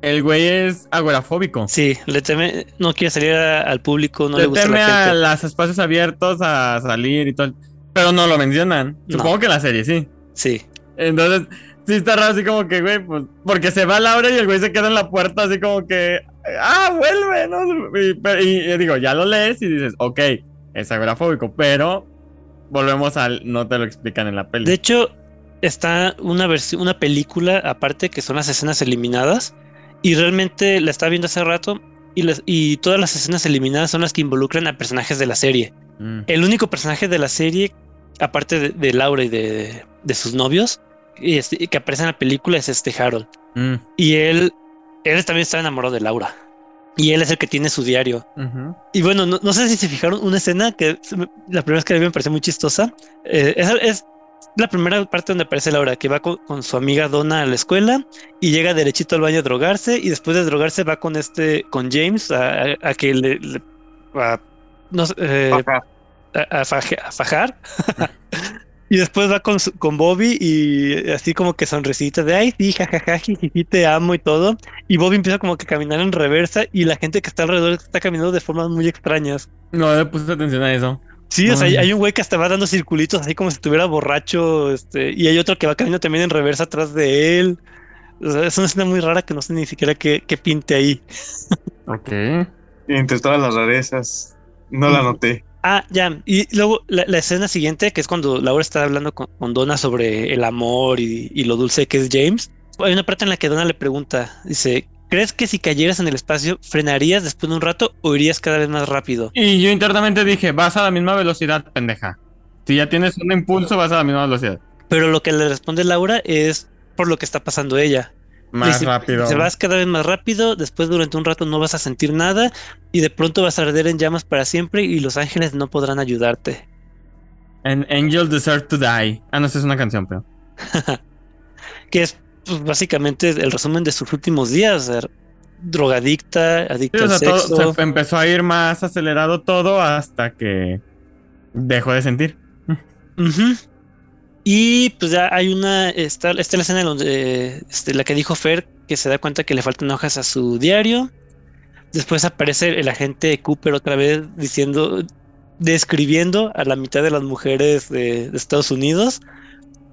el güey es agorafóbico. Sí, le teme, no quiere salir a- al público, no le, le gusta teme la a los espacios abiertos, a salir y todo. Pero no lo mencionan. No. Supongo que en la serie sí. Sí, Entonces, sí está raro así como que, güey, pues, porque se va Laura y el güey se queda en la puerta así como que, ah, vuelve, ¿no? Y, y digo, ya lo lees y dices, ok, es agorafóbico, pero volvemos al, no te lo explican en la peli. de hecho está una versión, una película aparte que son las escenas eliminadas y realmente la estaba viendo hace rato y, las, y todas las escenas eliminadas son las que involucran a personajes de la serie. Mm. El único personaje de la serie, aparte de, de Laura y de, de sus novios, y este- que aparece en la película es este Harold. Mm. Y él, él también está enamorado de Laura. Y él es el que tiene su diario. Y bueno, no, no sé si se fijaron una escena que la primera vez que la vi me pareció muy chistosa. Eh, es, es la primera parte donde aparece Laura, que va con, con su amiga Donna a la escuela y llega derechito al baño a drogarse y después de drogarse va con este, con James a, a- a que le, le- a- no sé, eh. A, a faje- a fajar. <laughs> y después va con, su- con Bobby y así como que sonrisita de ay, sí, jajaja, jijiji, te amo y todo. Y Bobby empieza como que a caminar en reversa y la gente que está alrededor está caminando de formas muy extrañas. No le puse atención a eso. Sí, o sea, hay, Ay. hay un güey que hasta va dando circulitos así como si estuviera borracho, este, y hay otro que va caminando también en reversa atrás de él. O sea, es una escena muy rara que no sé ni siquiera qué, qué pinte ahí. <laughs> Ok. Entre todas las rarezas, no la noté. Ah, ya. Y luego la, la escena siguiente, que es cuando Laura está hablando con, con Donna sobre el amor y, y lo dulce que es James. Hay una parte en la que Donna le pregunta, dice, ¿crees que si cayeras en el espacio frenarías después de un rato o irías cada vez más rápido? Y yo internamente dije, vas a la misma velocidad, pendeja. Si ya tienes un impulso, vas a la misma velocidad. Pero lo que le responde Laura es por lo que está pasando ella. Más Dice, rápido. Se vas cada vez más rápido, después durante un rato no vas a sentir nada y de pronto vas a arder en llamas para siempre y los ángeles no podrán ayudarte. An angel deserve to die. Ah, no, esa es una canción, pero. <laughs> Que es pues, básicamente el resumen de sus últimos días. drogadicta, Sí, adicta o sea, al todo- sexo. se empezó a ir más acelerado todo hasta que dejó de sentir. Ujú. Y pues ya hay una, está, está la escena donde, este, la que dijo Fer, que se da cuenta que le faltan hojas a su diario. Después aparece el agente Cooper otra vez diciendo, describiendo a la mitad de las mujeres de, de Estados Unidos,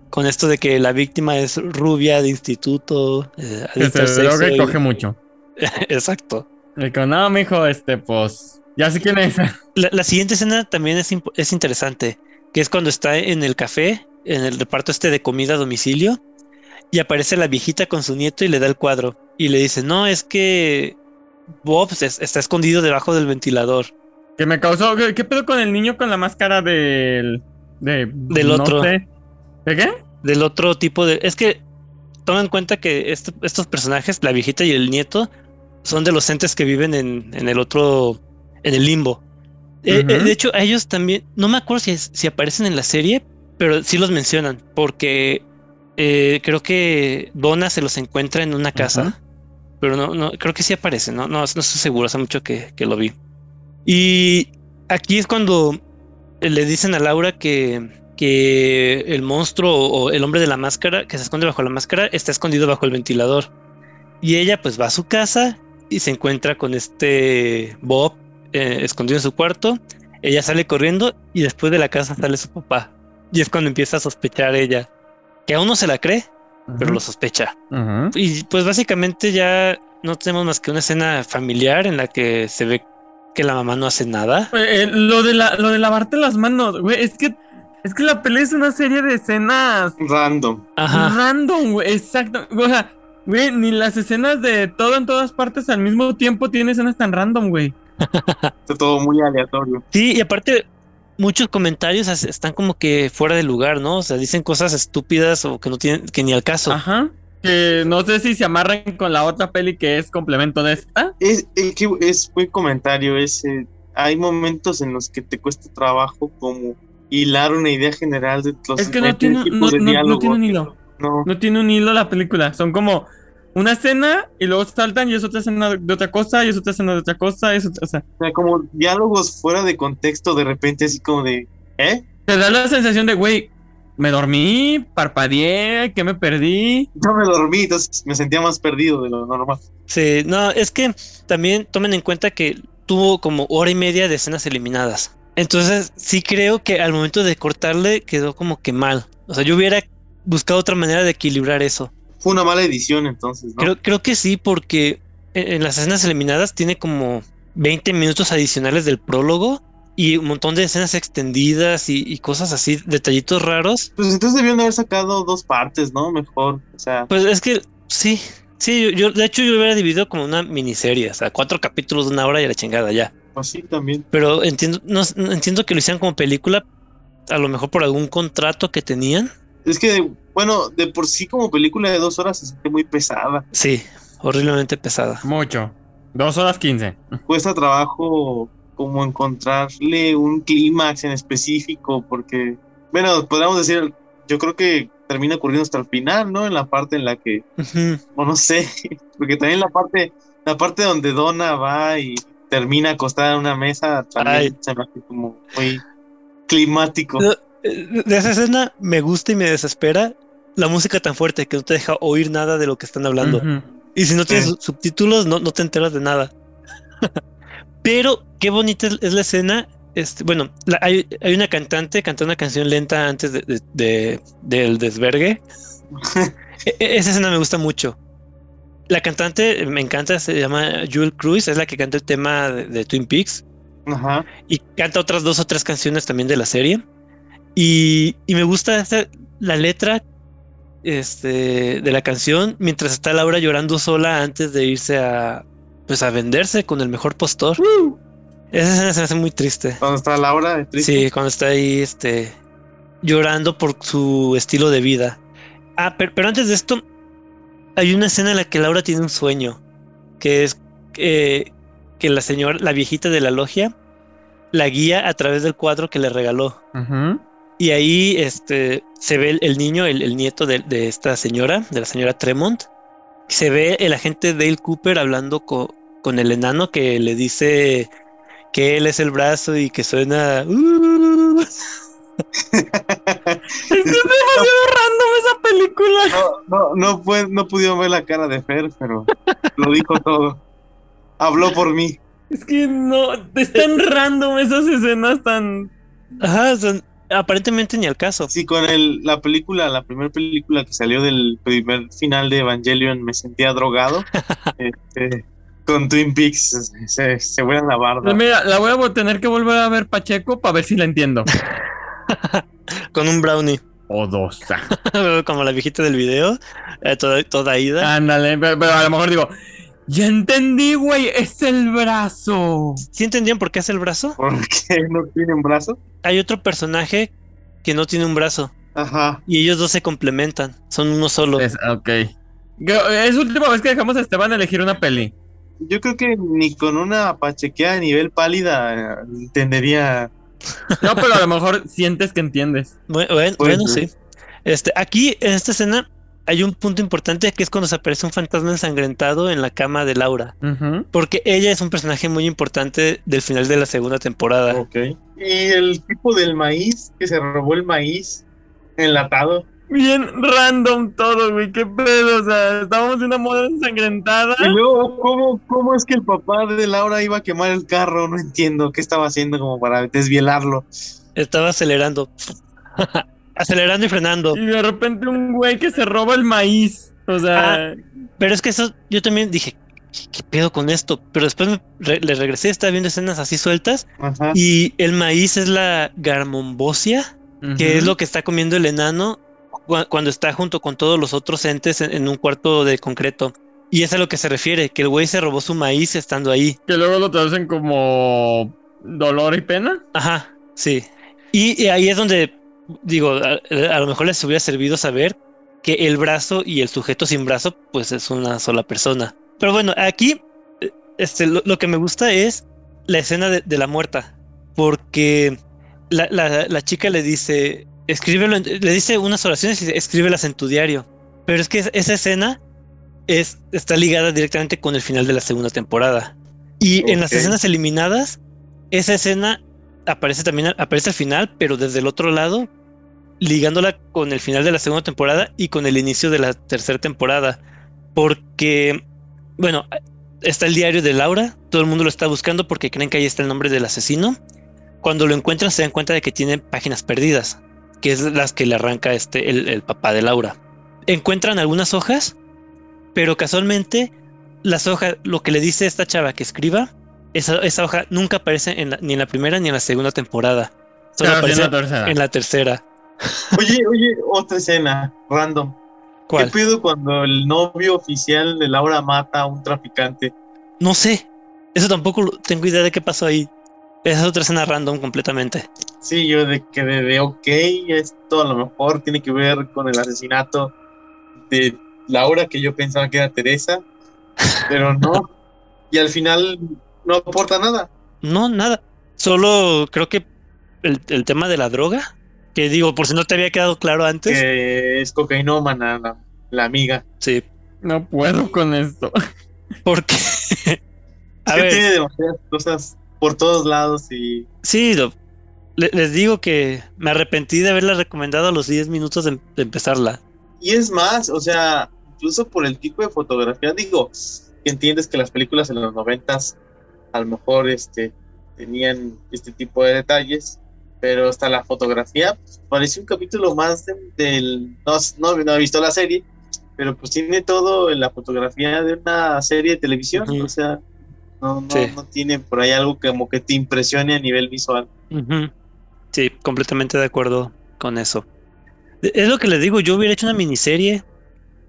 con esto de que la víctima es rubia de instituto, eh, Que se droga y coge mucho. <laughs> Exacto. Y como, no, mijo, este, pues. Ya sé quién es. La, la siguiente escena también es, es interesante, que es cuando está en el café, en el reparto este de comida a domicilio, y aparece la viejita con su nieto y le da el cuadro. Y le dice, no, es que Bob está escondido debajo del ventilador. Que me causó. ¿Qué, pedo con el niño con la máscara del. De, Del no otro. sé. ¿De qué? Del otro tipo de... Es que toma en cuenta que est- estos personajes, la viejita y el nieto, son de los entes que viven en, en el otro, en el limbo. Eh, eh, de hecho, a ellos también, no me acuerdo si, es- si aparecen en la serie, pero sí los mencionan, porque eh, creo que Donna se los encuentra en una casa, pero no, no, creo que sí aparecen, no, no, no estoy seguro, hace mucho que, que lo vi. Y aquí es cuando le dicen a Laura que, que el monstruo o el hombre de la máscara, que se esconde bajo la máscara, está escondido bajo el ventilador. Y ella pues va a su casa y se encuentra con este Bob eh, escondido en su cuarto. Ella sale corriendo y después de la casa sale su papá. Y es cuando empieza a sospechar ella. Que aún no se la cree, pero lo sospecha. Y pues básicamente ya no tenemos más que una escena familiar en la que se ve que la mamá no hace nada. Eh, eh, lo, de la, lo de lavarte las manos, güey, es que. Es que la pelea es una serie de escenas Random. Ajá. random, güey. Exacto. O sea, güey, ni las escenas de todo en todas partes al mismo tiempo tienen escenas tan random, güey. <laughs> Está todo muy aleatorio. Sí, y aparte muchos comentarios están como que fuera de lugar, ¿no? O sea, dicen cosas estúpidas o que no tienen que ni al caso. Ajá. Que no sé si se amarran con la otra peli que es complemento de esta. Es, es que es buen comentario ese. Hay momentos en los que te cuesta trabajo como hilar una idea general de los Es que no tiene- no- no- no tiene un hilo. No. No tiene un hilo la película. Son como una escena y luego saltan y es otra escena de otra cosa y es otra escena de otra cosa. Es otra, o sea, O sea, como diálogos fuera de contexto de repente así como de, ¿eh? te da la sensación de, güey, me dormí, parpadeé, que me perdí. Yo me dormí, entonces me sentía más perdido de lo normal. Sí, no, es que también tomen en cuenta que tuvo como hora y media de escenas eliminadas. Entonces, sí creo que al momento de cortarle quedó como que mal. O sea, yo hubiera buscado otra manera de equilibrar eso. Fue una mala edición entonces, ¿no? Creo, creo que sí, porque en las escenas eliminadas tiene como 20 minutos adicionales del prólogo y un montón de escenas extendidas y, y cosas así, detallitos raros. Pues entonces debieron haber sacado dos partes, ¿no? Mejor. O sea, Pues es que sí, sí, yo, yo- de hecho yo hubiera dividido como una miniserie, o sea, cuatro capítulos de una hora y a la chingada ya. así también. Pero entiendo, no, no entiendo que lo hicieran como película, a lo mejor por algún contrato que tenían. Es que, bueno, de por sí como película de dos horas se siente muy pesada. Sí, horriblemente pesada. Mucho. Dos horas quince. Cuesta trabajo como encontrarle un clímax en específico, porque, bueno, podríamos decir, yo creo que termina ocurriendo hasta el final, ¿no? En la parte en la que, o no sé, <laughs> porque también la parte, la parte donde Donna va y termina acostada en una mesa, también Ay. se me hace como muy climático. De esa escena me gusta y me desespera la música tan fuerte que no te deja oír nada de lo que están hablando. Y si no tienes Sí. subtítulos, no, no te enteras de nada. <laughs> Pero qué bonita es, la escena. Este, bueno, la- hay, hay una cantante cantando una canción lenta antes de, de- de- del desvergue. <laughs> E- e- esa escena me gusta mucho. La cantante me encanta, se llama Jewel Cruz, es la que canta el tema de, de Twin Peaks Ajá. y canta otras dos o tres canciones también de la serie. Y, y me gusta esta- la letra este, de la canción mientras está Laura llorando sola antes de irse a, pues a venderse con el mejor postor. Esa escena se me hace muy triste. Cuando está Laura triste. Sí, cuando está ahí este, llorando por su estilo de vida. Ah, pero, pero antes de esto, hay una escena en la que Laura tiene un sueño, que es eh, que la señora, la viejita de la logia, la guía a través del cuadro que le regaló. Ujú. Y ahí este, se ve el, niño, el, el nieto de, de esta señora, de la señora Tremont. Se ve el agente Dale Cooper hablando co- con el enano que le dice que él es el brazo y que suena... "Uh". <laughs> Es que es demasiado random esa película. No, no, no, fue, no pudieron ver la cara de Fer, pero lo dijo todo. Habló por mí. Es que no, es tan random esas escenas tan... Ajá, son- aparentemente ni al caso. Sí, con el, la película, la primera película que salió del primer final de Evangelion, me sentía drogado. <laughs> Este, con Twin Peaks se, se vuelan la barda. Pues mira, la voy a tener que volver a ver Pacheco para ver si la entiendo. <laughs> Con un brownie, O dos. <laughs> como la viejita del video, eh, toda, toda ida. Ándale, pero, pero a lo mejor digo, ya entendí, güey, es el brazo. ¿Sí entendían por qué hace el brazo? Porque no tienen brazo. Hay otro personaje que no tiene un brazo Ajá. y ellos dos se complementan, son uno solo. Es, ok. Es última vez que dejamos a Esteban elegir una peli. Yo creo que ni con una pachequeada a nivel pálida eh, entendería. No, pero a lo mejor sientes que entiendes. Bu- Bueno, bueno, sí. Este, aquí en esta escena hay un punto importante que es cuando se aparece un fantasma ensangrentado en la cama de Laura, porque ella es un personaje muy importante del final de la segunda temporada. Ok. Y el tipo del maíz, que se robó el maíz enlatado. Bien random todo, güey. Qué pedo. O sea, estábamos en una moda ensangrentada. Y luego, ¿cómo, ¿cómo es que el papá de Laura iba a quemar el carro? No entiendo qué estaba haciendo como para desvielarlo. Estaba acelerando. Acelerando y frenando. Y de repente un güey que se roba el maíz. O sea, Pero es que eso, yo también dije, ¿qué, qué pedo con esto? Pero después me re- le regresé, estaba viendo escenas así sueltas. Ajá. Y el maíz es la garmombosia, que es lo que está comiendo el enano cua- cuando está junto con todos los otros entes en, en un cuarto de concreto. Y es a lo que se refiere, que el güey se robó su maíz estando ahí. Que luego lo traducen como dolor y pena. Ajá, sí. Y, y ahí es donde, digo, a, a lo mejor les hubiera servido saber que el brazo y el sujeto sin brazo, pues es una sola persona. Pero bueno, aquí, eh, este, lo, lo que me gusta es la escena de, de la muerta, porque la, la- la chica le dice, escríbelo, en- le dice unas oraciones y dice, escríbelas en tu diario. Pero es que es- esa escena es, está ligada directamente con el final de la segunda temporada. Y en las escenas eliminadas, esa escena aparece también, aparece al final, pero desde el otro lado, ligándola con el final de la segunda temporada y con el inicio de la tercera temporada. Porque, bueno, está el diario de Laura, todo el mundo lo está buscando porque creen que ahí está el nombre del asesino. Cuando lo encuentran se dan cuenta de que tiene páginas perdidas, que es las que le arranca este, el, el papá de Laura. Encuentran algunas hojas, pero casualmente las hojas, lo que le dice esta chava que escriba, esa, esa hoja nunca aparece en la- ni en la primera ni en la segunda temporada. Solo Claro, aparece en la tercera. en la tercera. Oye, oye, otra escena, random. ¿Cuál? ¿Qué pido cuando el novio oficial de Laura mata a un traficante? No sé. Eso tampoco tengo idea de qué pasó ahí. Esa es otra escena random completamente. Sí, yo de que de, de ok, esto a lo mejor tiene que ver con el asesinato de Laura, que yo pensaba que era Teresa, pero no. <laughs> Y al final no aporta nada. No, nada. Solo creo que el, el tema de la droga, que digo, por si no te había quedado claro antes. Que es cocainómana la, la amiga. Sí, No puedo con esto. porque... A Es que ver, tiene demasiadas cosas por todos lados y sí, lo- le- les digo que me arrepentí de haberla recomendado a los 10 minutos de, de empezarla. Y es más, o sea, incluso por el tipo de fotografía, digo, que entiendes que las películas en los noventas a lo mejor este, tenían este tipo de detalles, pero hasta la fotografía pues, parece un capítulo más de- del... No, no, no he visto la serie, pero pues tiene todo en la fotografía de una serie de televisión, Ujú. o sea, no, no, Sí. no tiene por ahí algo que como que te impresione a nivel visual. Ujú. Sí, completamente de acuerdo con eso. Es lo que les digo, yo hubiera hecho una miniserie.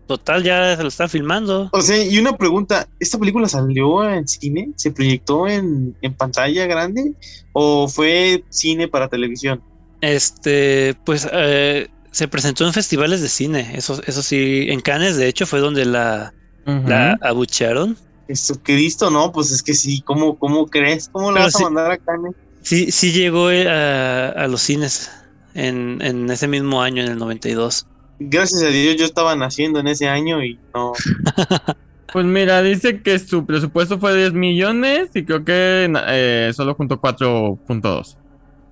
Total, ya se lo está filmando. O sea, y una pregunta, ¿esta película salió en cine? ¿Se proyectó en, en pantalla grande? ¿O fue cine para televisión? Este, pues eh, se presentó en festivales de cine. Eso, eso sí, en Cannes, de hecho, fue donde la, la abuchearon. Jesucristo, no, pues es que sí, ¿cómo, cómo crees? ¿Cómo la vas a mandar a Cannes? Sí, sí llegó eh, a, a los cines en, en, ese mismo año, en el 92. Gracias a Dios yo estaba naciendo en ese año y no. <laughs> pues mira, dice que su presupuesto fue 10 millones y creo que eh, solo juntó 4.2,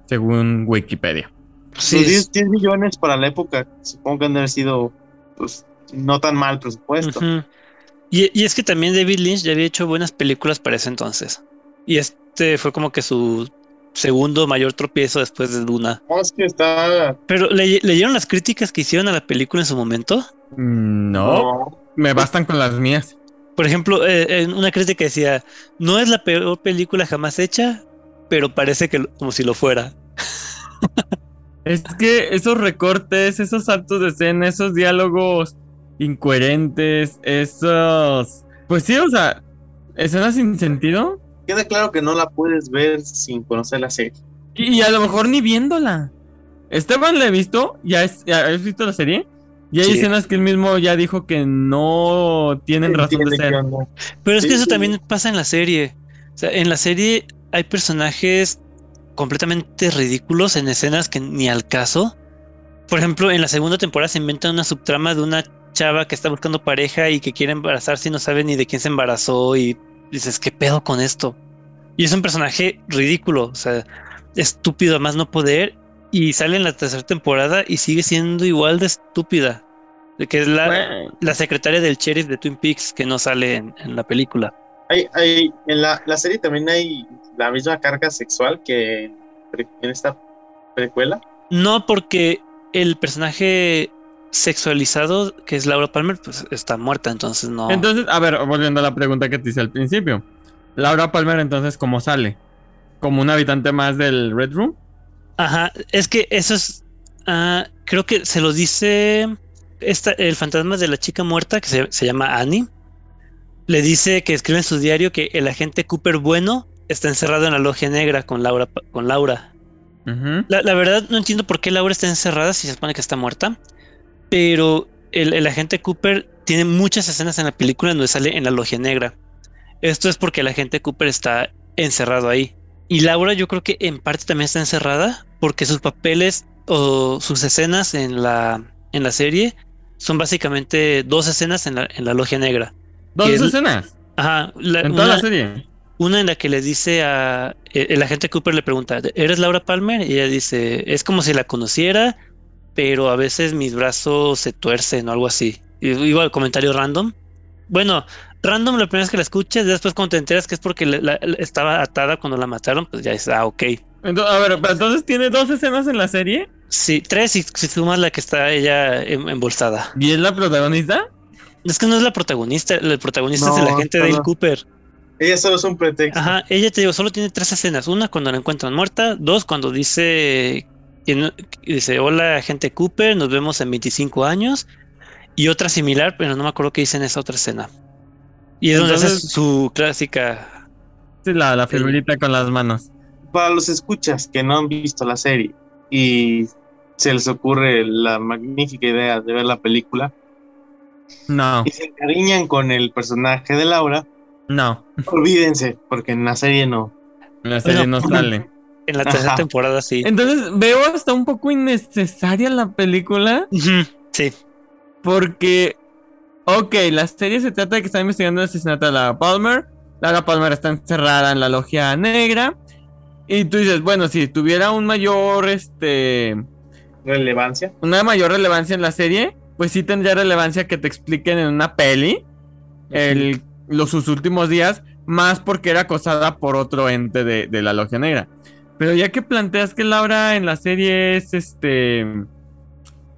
según Wikipedia. Sí, 10, 10, millones para la época, supongo que han de haber sido pues, no tan mal presupuesto. y, y es que también David Lynch ya había hecho buenas películas para ese entonces. Y este fue como que su segundo mayor tropiezo después de Duna. es que está. Pero ¿leyeron las críticas que hicieron a la película en su momento? No, me bastan con las mías. Por ejemplo, eh, en una crítica decía: No es la peor película jamás hecha, pero parece que como si lo fuera. <laughs> es que esos recortes, esos saltos de escena, esos diálogos incoherentes, esos. Pues sí, o sea, escenas sin sentido queda claro que no la puedes ver sin conocer la serie. Y, a lo mejor ni viéndola. Esteban la he visto, ya, has visto la serie. Y hay escenas que él mismo ya dijo que no tienen razón de ser. Pero es que eso también pasa en la serie. O sea, en la serie hay personajes completamente ridículos en escenas que ni al caso. Por ejemplo, en la segunda temporada se inventa una subtrama de una chava que está buscando pareja y que quiere embarazarse y no sabe ni de quién se embarazó y dices, ¿qué pedo con esto? Y es un personaje ridículo, o sea, estúpido a más no poder. Y sale en la tercera temporada y sigue siendo igual de estúpida. Que es la, la secretaria del sheriff de Twin Peaks que no sale en, la película. Hay, hay, en la, la, serie también hay la misma carga sexual que en esta precuela. No, porque el personaje sexualizado, que es Laura Palmer, pues está muerta, entonces no. Entonces, a ver, volviendo a la pregunta que te hice al principio. Laura Palmer, entonces, ¿cómo sale? ¿Como un habitante más del Red Room? Ajá, es que eso es. Uh, creo que se lo dice esta, el fantasma de la chica muerta, que se, se llama Annie. Le dice que escribe en su diario que el agente Cooper bueno está encerrado en la logia negra con Laura. Con Laura. la, la, verdad no entiendo por qué Laura está encerrada si se supone que está muerta pero el, agente Cooper tiene muchas escenas en la película donde sale en la logia negra. Esto es porque el agente Cooper está encerrado ahí. Y Laura yo creo que en parte también está encerrada porque sus papeles o sus escenas en la, en la serie son básicamente dos escenas en la, en la logia negra. ¿Dos escenas? Ajá. en toda la serie. Una en la que le dice a el, el, agente Cooper le pregunta, ¿eres Laura Palmer? Y ella dice, es como si la conociera pero a veces mis brazos se tuercen o algo así. Igual, comentario random. Bueno, random la primera vez que la escuches, después cuando te enteras que es porque estaba atada cuando la mataron, pues ya es, ah, ok. Entonces, a ver, entonces tiene dos escenas en la serie. Sí, tres si, si sumas la que está ella em, embolsada. ¿Y es la protagonista? Es que no es la protagonista, el protagonista es el agente Dale Cooper. Ella solo es un pretexto. Ajá, ella te digo, solo tiene tres escenas. Una cuando la encuentran muerta, dos cuando dice y dice, hola, agente Cooper, nos vemos en 25 años. Y otra similar, pero no me acuerdo qué dice en esa otra escena. Y es donde hace su clásica. Sí, la, la con las manos. Para los escuchas que no han visto la serie y se les ocurre la magnífica idea de ver la película. No. Y se encariñan con el personaje de Laura. No. Olvídense, porque en la serie no. En la serie no sale. En la tercera temporada sí. Entonces veo hasta un poco innecesaria la película. Sí. Porque, ok, la serie se trata de que está investigando el asesinato de Lara Palmer. Lara Palmer está encerrada en la logia negra. Y tú dices, bueno, si tuviera un mayor, este... Relevancia. Una mayor relevancia en la serie, pues sí tendría relevancia que te expliquen en una peli el, los, sus últimos días, más porque era acosada por otro ente de, de la logia negra. Pero ya que planteas que Laura en la serie es este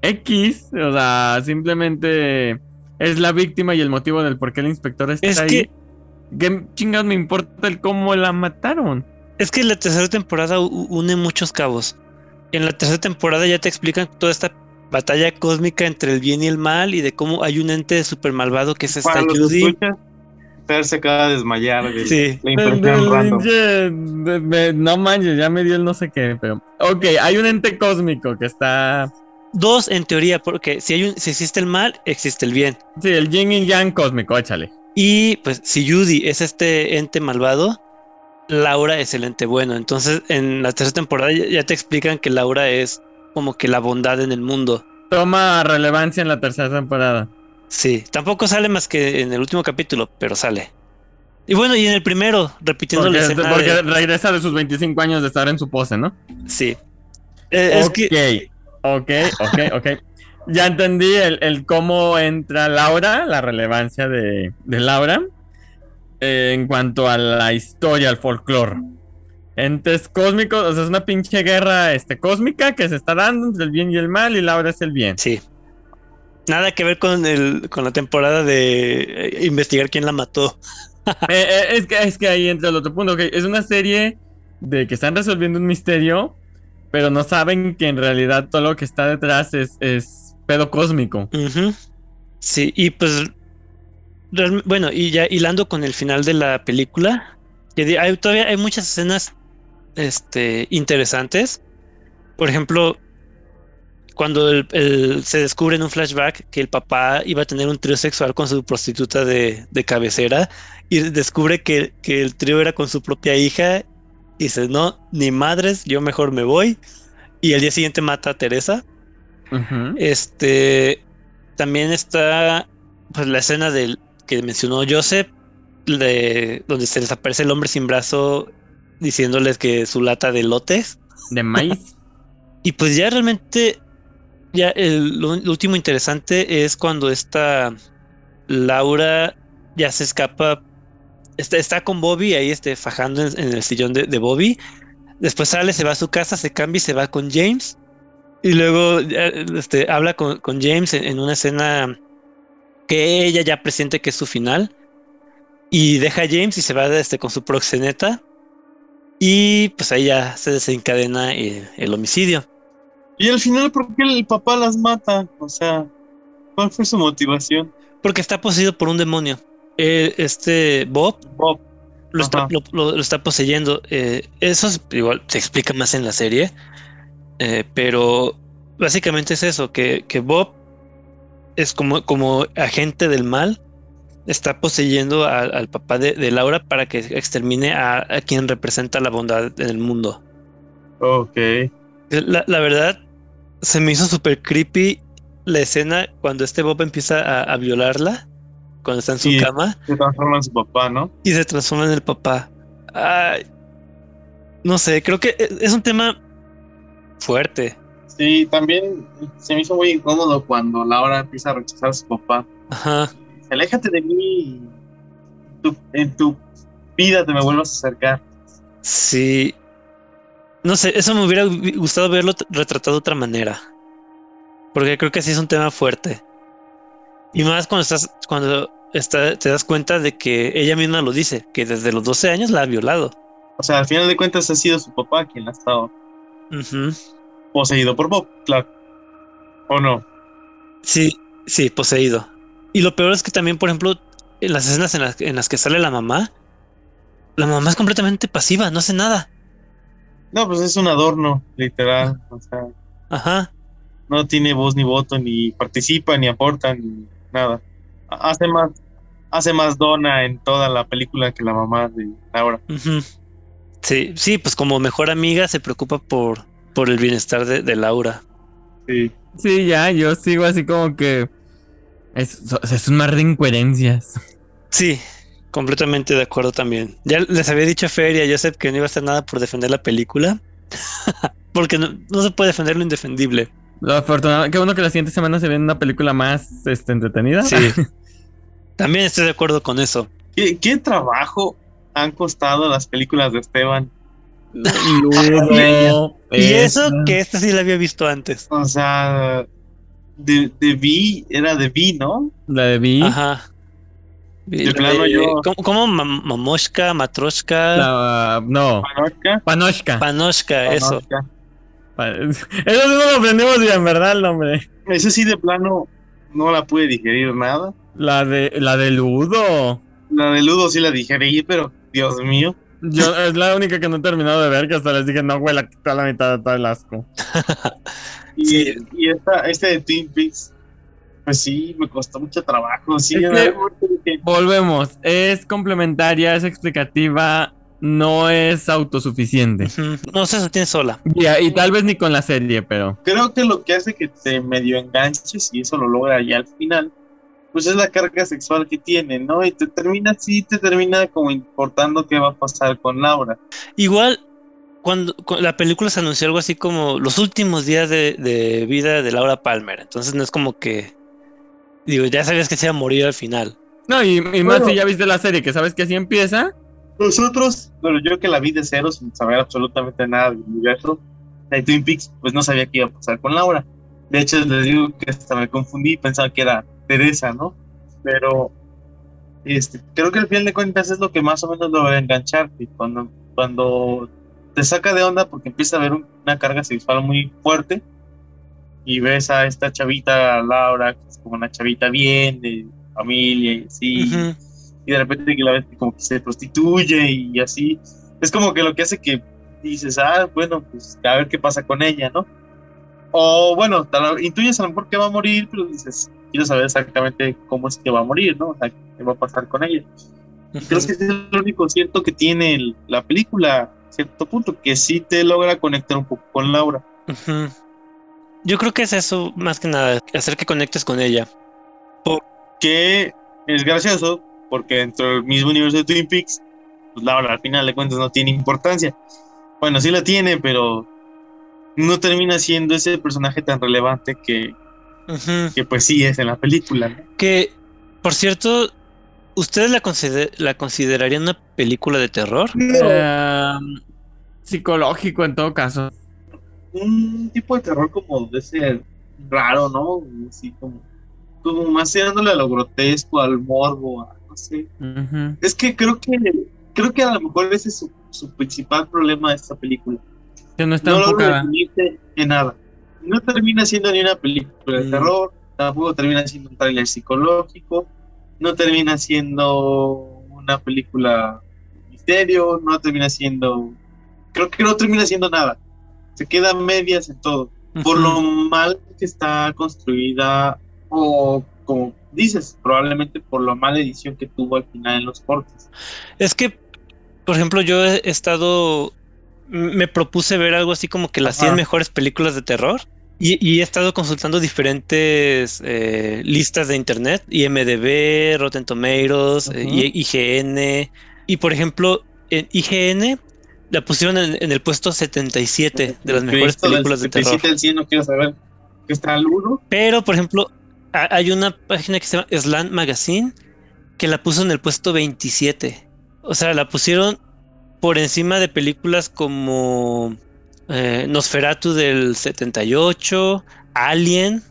X, o sea, simplemente es la víctima y el motivo del por qué el inspector está es ahí. Que... ¿Qué chingados me importa el cómo la mataron? Es que la tercera temporada une muchos cabos. En la tercera temporada ya te explican toda esta batalla cósmica entre el bien y el mal y de cómo hay un ente super malvado que es esta Judy se acaba de desmayar. sí. no manches, ya me dio el no sé qué, pero. Ok, hay un ente cósmico que está dos en teoría, porque si, hay un, si existe el mal, existe el bien. Sí, el yin y yang cósmico, échale. Y pues si Judy es este ente malvado, Laura es el ente bueno. Entonces en la tercera temporada ya, ya te explican que Laura es como que la bondad en el mundo. Toma relevancia en la tercera temporada. Sí, tampoco sale más que en el último capítulo, pero sale. Y bueno, y en el primero, repitiendo Porque, la escena porque de- regresa de sus 25 años de estar en su pose, ¿no? Sí. Eh, es ok, que ok, ok, ok. Ya entendí el, el cómo entra Laura, la relevancia de, de Laura eh, en cuanto a la historia, al folclore. Entes cósmicos, o sea, es una pinche guerra este, cósmica que se está dando entre el bien y el mal y Laura es el bien. sí. Nada que ver con el con la temporada de eh, investigar quién la mató. <laughs> Eh, eh, es, que, es que ahí entra el otro punto. Es una serie de que están resolviendo un misterio, pero no saben que en realidad todo lo que está detrás es, es pedo cósmico. Sí, y pues bueno, y ya hilando con el final de la película, hay, todavía hay muchas escenas este, interesantes. Por ejemplo, cuando el- el- se descubre en un flashback que el papá iba a tener un trío sexual con su prostituta de, de cabecera y descubre que, que el trío era con su propia hija y dice, no, ni madres, yo mejor me voy. Y el día siguiente mata a Teresa. Este también está pues la escena del que mencionó Joseph, de donde se desaparece el hombre sin brazo diciéndoles que su lata de lotes. De maíz. <laughs> Y pues ya realmente, ya el, lo, último interesante es cuando esta Laura ya se escapa, está, está con Bobby ahí este, fajando en, el sillón de, Bobby. Después sale, se va a su casa, se cambia y se va con James. Y luego este, habla con, con James en, en una escena que ella ya presiente que es su final. Y deja a James y se va este, con su proxeneta. Y pues ahí ya se desencadena el, el homicidio. Y al final, ¿por qué el papá las mata? O sea, ¿cuál fue su motivación? Porque está poseído por un demonio. Eh, este Bob Bob. lo está, lo, lo- lo está poseyendo. Eh, eso es, igual se explica más en la serie. Eh, pero básicamente es eso, que, que Bob es como, como agente del mal. Está poseyendo a- al papá de, de Laura para que extermine a, a quien representa la bondad en el mundo. Ok. La, la verdad, se me hizo súper creepy la escena cuando este Bob empieza a, a violarla, cuando está en su Sí. cama Se transforma en su papá, ¿no? y se transforma en el papá. Ay, no sé, creo que e- es un tema fuerte. Sí, también se me hizo muy incómodo cuando Laura empieza a rechazar a su papá. Ajá. Aléjate de mí. y en tu vida te me vuelvas a acercar. Sí. No sé, eso me hubiera gu- gustado verlo retratado de otra manera. Porque creo que sí es un tema fuerte. Y más cuando estás, cuando está, te das cuenta de que ella misma lo dice, que desde los 12 años la ha violado. O sea, al final de cuentas ha sido su papá quien ha estado poseído por Bob, claro. ¿O no? Sí, sí, poseído. Y lo peor es que también, por ejemplo, en las escenas en las, en las que sale la mamá, la mamá es completamente pasiva, no hace nada. No, pues es un adorno, literal. O sea, Ajá. no tiene voz ni voto, ni participa, ni aporta, ni nada. Hace más, hace más dona en toda la película que la mamá de Laura. Sí, sí, pues como mejor amiga se preocupa por, por el bienestar de, de Laura. Sí. Sí, ya, yo sigo así como que. Es, es un mar de incoherencias. Sí, completamente de acuerdo también. Ya les había dicho a Fer y a Joseph que no iba a hacer nada por defender la película. <laughs> Porque no, no se puede defender lo indefendible. Lo afortunado, qué bueno que la siguiente semana se viene una película más este, entretenida. Sí. <laughs> También estoy de acuerdo con eso. ¿Qué, qué trabajo han costado las películas de Esteban? Ludo, <laughs> Y eso que esta sí la había visto antes. O sea, de, de Vi, era de Vi, ¿no? La de Vi. Ajá. De plano yo- ¿Cómo, cómo Mam- Mamoshka, Matroshka, La- no, Panochka. Panoshka. Panoshka, eso? Eso sí no lo aprendimos bien, ¿verdad, el nombre? Ese sí de plano no la pude digerir nada. La de, la de Ludo. La de Ludo sí la digerí, pero Dios mío. Yo, es la única que no he terminado de ver, que hasta les dije, no, güey, la quito a la mitad de todo el asco. Y, Sí. y esta, este de Twin Peaks, pues sí, me costó mucho trabajo. Sí, Es que- Volvemos. Es complementaria, es explicativa, no es autosuficiente. Ujú. No se sostiene sola. Y, y tal vez ni con la serie, pero. creo que lo que hace que te medio enganches y eso lo logra ya al final, pues es la carga sexual que tiene, ¿no? Y te termina, sí, te termina como importando qué va a pasar con Laura. Igual, cuando, cu- la película se anunció algo así como los últimos días de, de vida de Laura Palmer. Entonces no es como que. Digo, ya sabías que se iba a morir al final. No, y, y más si ya viste la serie, que sabes que así empieza. Nosotros, bueno, yo que la vi de cero sin saber absolutamente nada del universo de Twin Peaks, pues no sabía qué iba a pasar con Laura. De hecho, les digo que hasta me confundí y pensaba que era Teresa, ¿no? Pero este, creo que al final de cuentas es lo que más o menos lo va a engancharte. Cuando, cuando te saca de onda porque empieza a haber un- una carga sexual muy fuerte y ves a esta chavita Laura, que es como una chavita bien, de familia y así Ujú. y de repente que la ves que como que se prostituye y así. Es como que lo que hace que dices, ah, bueno, pues a ver qué pasa con ella, ¿no? O bueno, tal- intuyes a lo mejor que va a morir, pero dices, quiero saber exactamente cómo es que va a morir, ¿no? O sea, qué va a pasar con ella. Creo que es el único cierto que tiene el- la película, a cierto punto, que sí te logra conectar un poco con Laura. Ujú. Yo creo que es eso más que nada, hacer que conectes con ella. Que es gracioso, porque dentro del mismo universo de Twin Peaks, pues Laura al final de cuentas no tiene importancia. Bueno, sí la tiene, pero no termina siendo ese personaje tan relevante que, que pues sí es en la película. ¿no? Que, por cierto, ¿ustedes la, consider- la considerarían una película de terror? Eh, psicológico en todo caso. Un tipo de terror como de ese raro, ¿no? Así como, como más tirándole a lo grotesco, al morbo, a- no sé. Es que creo que creo que a lo mejor ese es su, su principal problema de esta película. Que no está no enfocada. en nada. No termina siendo ni una película de Mm. terror, tampoco termina siendo un tráiler psicológico, no termina siendo una película misterio, no termina siendo... Creo que no termina siendo nada. Se queda medias en todo. Por lo mal que está construida o como dices, probablemente por la mala edición que tuvo al final en los cortes. Es que, por ejemplo, yo he estado. Me propuse ver algo así como que las 100 Ajá. mejores películas de terror. Y, y he estado consultando diferentes eh, listas de internet: IMDb, Rotten Tomatoes, eh, IGN. Y por ejemplo, en IGN la pusieron en, en el puesto 77 de las mejores del películas de terror. 77 al 100 no quiero saber que está al 1. Pero, por ejemplo, hay una página que se llama Slant Magazine que la puso en el puesto 27. O sea, la pusieron por encima de películas como eh, Nosferatu del 78, Alien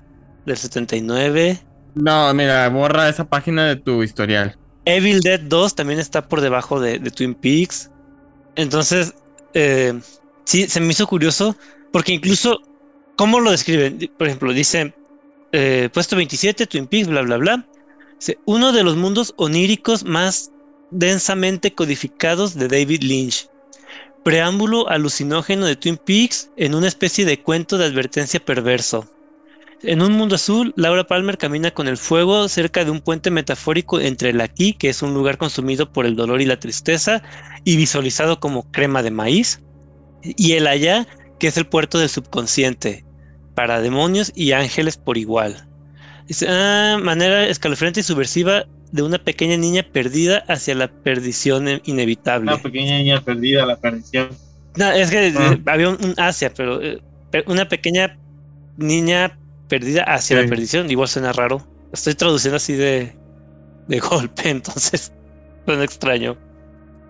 del 79, No, mira, borra esa página de tu historial. Evil Dead 2 también está por debajo de, de Twin Peaks. Entonces, eh, sí, se me hizo curioso porque incluso, ¿cómo lo describen? Por ejemplo, dice, eh, puesto 27, Twin Peaks, bla, bla, bla. Uno de los mundos oníricos más densamente codificados de David Lynch. Preámbulo alucinógeno de Twin Peaks en una especie de cuento de advertencia perverso. En un mundo azul, Laura Palmer camina con el fuego cerca de un puente metafórico entre el aquí, que es un lugar consumido por el dolor y la tristeza, y visualizado como crema de maíz, y el allá, que es el puerto del subconsciente, para demonios y ángeles por igual. Dice, ah, manera escalofriante y subversiva de una pequeña niña perdida hacia la perdición inevitable. Una pequeña niña perdida, la perdición. No, es que Ah. eh, había un, un Asia, pero eh, una pequeña niña perdida hacia la perdición, igual suena raro. Estoy traduciendo así de, de <laughs> golpe, entonces suena extraño.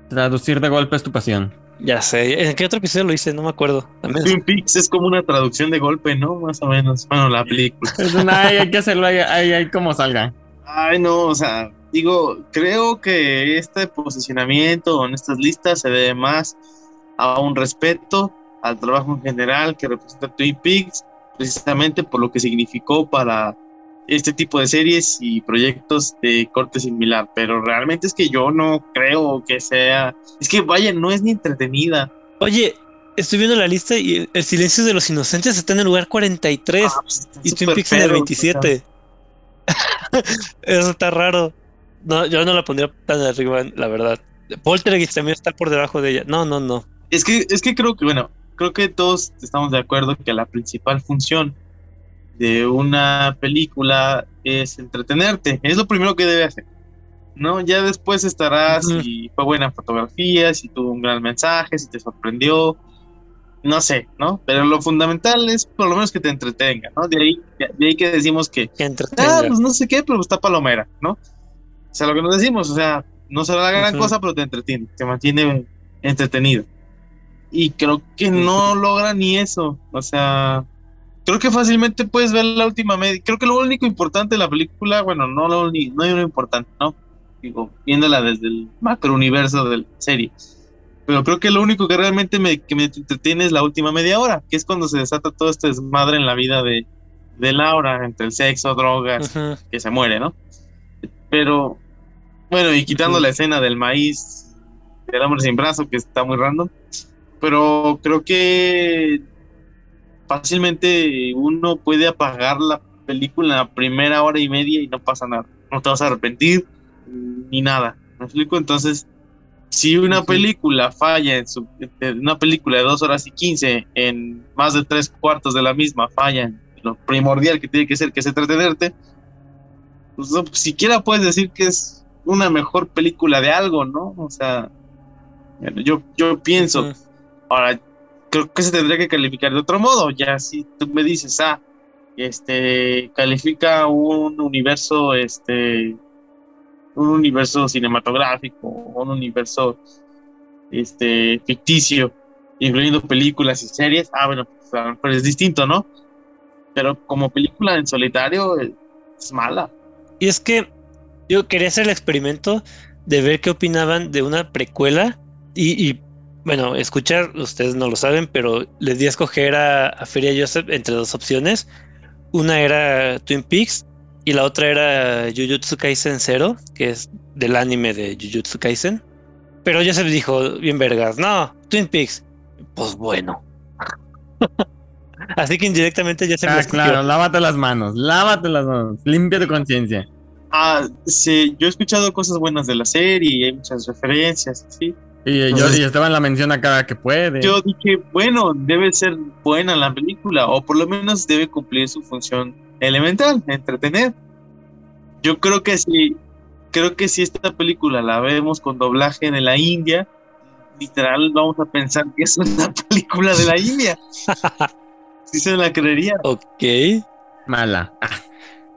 Traducir de golpe es tu pasión. Ya sé, ¿en qué otro episodio lo hice? No me acuerdo. También Twin Peaks es como una traducción de golpe, ¿no? Más o menos. Bueno, la película. Es una, hay, hay que hacerlo ahí, ahí, ahí como salga. Ay, no, o sea, digo, creo que este posicionamiento en estas listas se debe más a un respeto al trabajo en general que representa Twin Peaks, precisamente por lo que significó para este tipo de series y proyectos de corte similar. Pero realmente es que yo no creo que sea. Es que vaya, no es ni entretenida. Oye, estoy viendo la lista y El silencio de los inocentes está en el lugar 43 Ah, pues, y Twin Peaks en el pedo, 27. <laughs> Eso está raro. No, yo no la pondría tan arriba, la verdad. Poltergeist también está por debajo de ella. No, no, no. Es que, es que creo que, bueno, creo que todos estamos de acuerdo que la principal función de una película es entretenerte. Es lo primero que debe hacer. ¿No? Ya después estará Ujú. si fue buena fotografía, si tuvo un gran mensaje, si te sorprendió. No sé, ¿no? Pero lo fundamental es por lo menos que te entretenga, ¿no? De ahí, de ahí que decimos que Que entretenga. ah, pues no sé qué, pero está palomera, ¿no? O sea, lo que nos decimos, o sea, no será la gran cosa, pero te entretiene, te mantiene entretenido. Y creo que no logra ni eso, o sea, creo que fácilmente puedes ver la última media. Creo que lo único importante de la película, bueno, no lo no hay lo importante, ¿no? Digo, viéndola desde el macro universo de la serie. Pero creo que lo único que realmente me, que me entretiene es la última media hora, que es cuando se desata todo este desmadre en la vida de, de Laura, entre el sexo, drogas, Ujú. que se muere, ¿no? Pero, bueno, y quitando Ujú. la escena del maíz, del hombre sin brazo, que está muy random, pero creo que fácilmente uno puede apagar la película en la primera hora y media y no pasa nada. No te vas a arrepentir ni nada. ¿Me explico? Entonces, si una película falla en su, en una película de dos horas y quince, en más de tres cuartos de la misma falla en lo primordial que tiene que ser, que es entretenerte, pues no, pues, siquiera puedes decir que es una mejor película de algo, ¿no? O sea, yo, yo pienso, ahora creo que se tendría que calificar de otro modo, ya si tú me dices, ah, este, califica un universo, este, un universo cinematográfico, un universo, este, ficticio, incluyendo películas y series, ah, bueno, pues a lo mejor es distinto, ¿no? Pero como película en solitario eh, es mala. Y es que yo quería hacer el experimento de ver qué opinaban de una precuela y, y, bueno, escuchar, ustedes no lo saben, pero les di a escoger a, a Feria Joseph entre dos opciones. Una era Twin Peaks y la otra era Jujutsu Kaisen Zero, que es del anime de Jujutsu Kaisen. Pero Joseph dijo, bien vergas, no, Twin Peaks. Pues bueno. <laughs> Así que indirectamente Joseph Ah, claro, lávate las manos, lávate las manos, limpia tu conciencia. Ah, sí, yo he escuchado cosas buenas de la serie y hay muchas referencias, ¿sí? Y, yo, y Esteban la menciona cada que puede. Yo dije, bueno, debe ser buena la película, o por lo menos debe cumplir su función elemental, entretener. Yo creo que si, creo que si esta película la vemos con doblaje en la India, literal vamos a pensar que es una <laughs> película de la India. <laughs> Sí se la creería. Ok. Mala.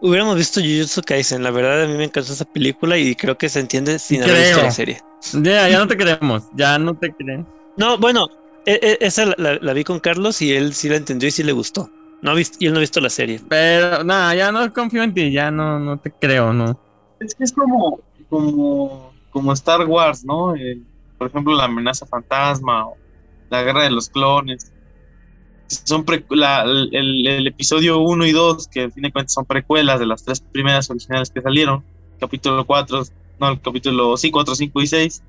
Hubiéramos visto Jujutsu Kaisen, la verdad a mí me encantó esa película y creo que se entiende sin haber visto Creo. la serie. Ya, ya no te queremos, ya no te queremos. No, bueno, e- e- esa la, la- la vi con Carlos y él sí la entendió y sí le gustó. No ha visto, y él no ha visto la serie. Pero nada, ya no confío en ti, ya no, no te creo, no. Es que es como, como, como Star Wars, ¿no? Eh, por ejemplo, la amenaza fantasma o la guerra de los clones. Son pre- la- el, el- el episodio 1 y 2, que al fin de cuentas son precuelas de las tres primeras originales que salieron. Capítulo 4, no, el capítulo 5, 4, 5 y 6.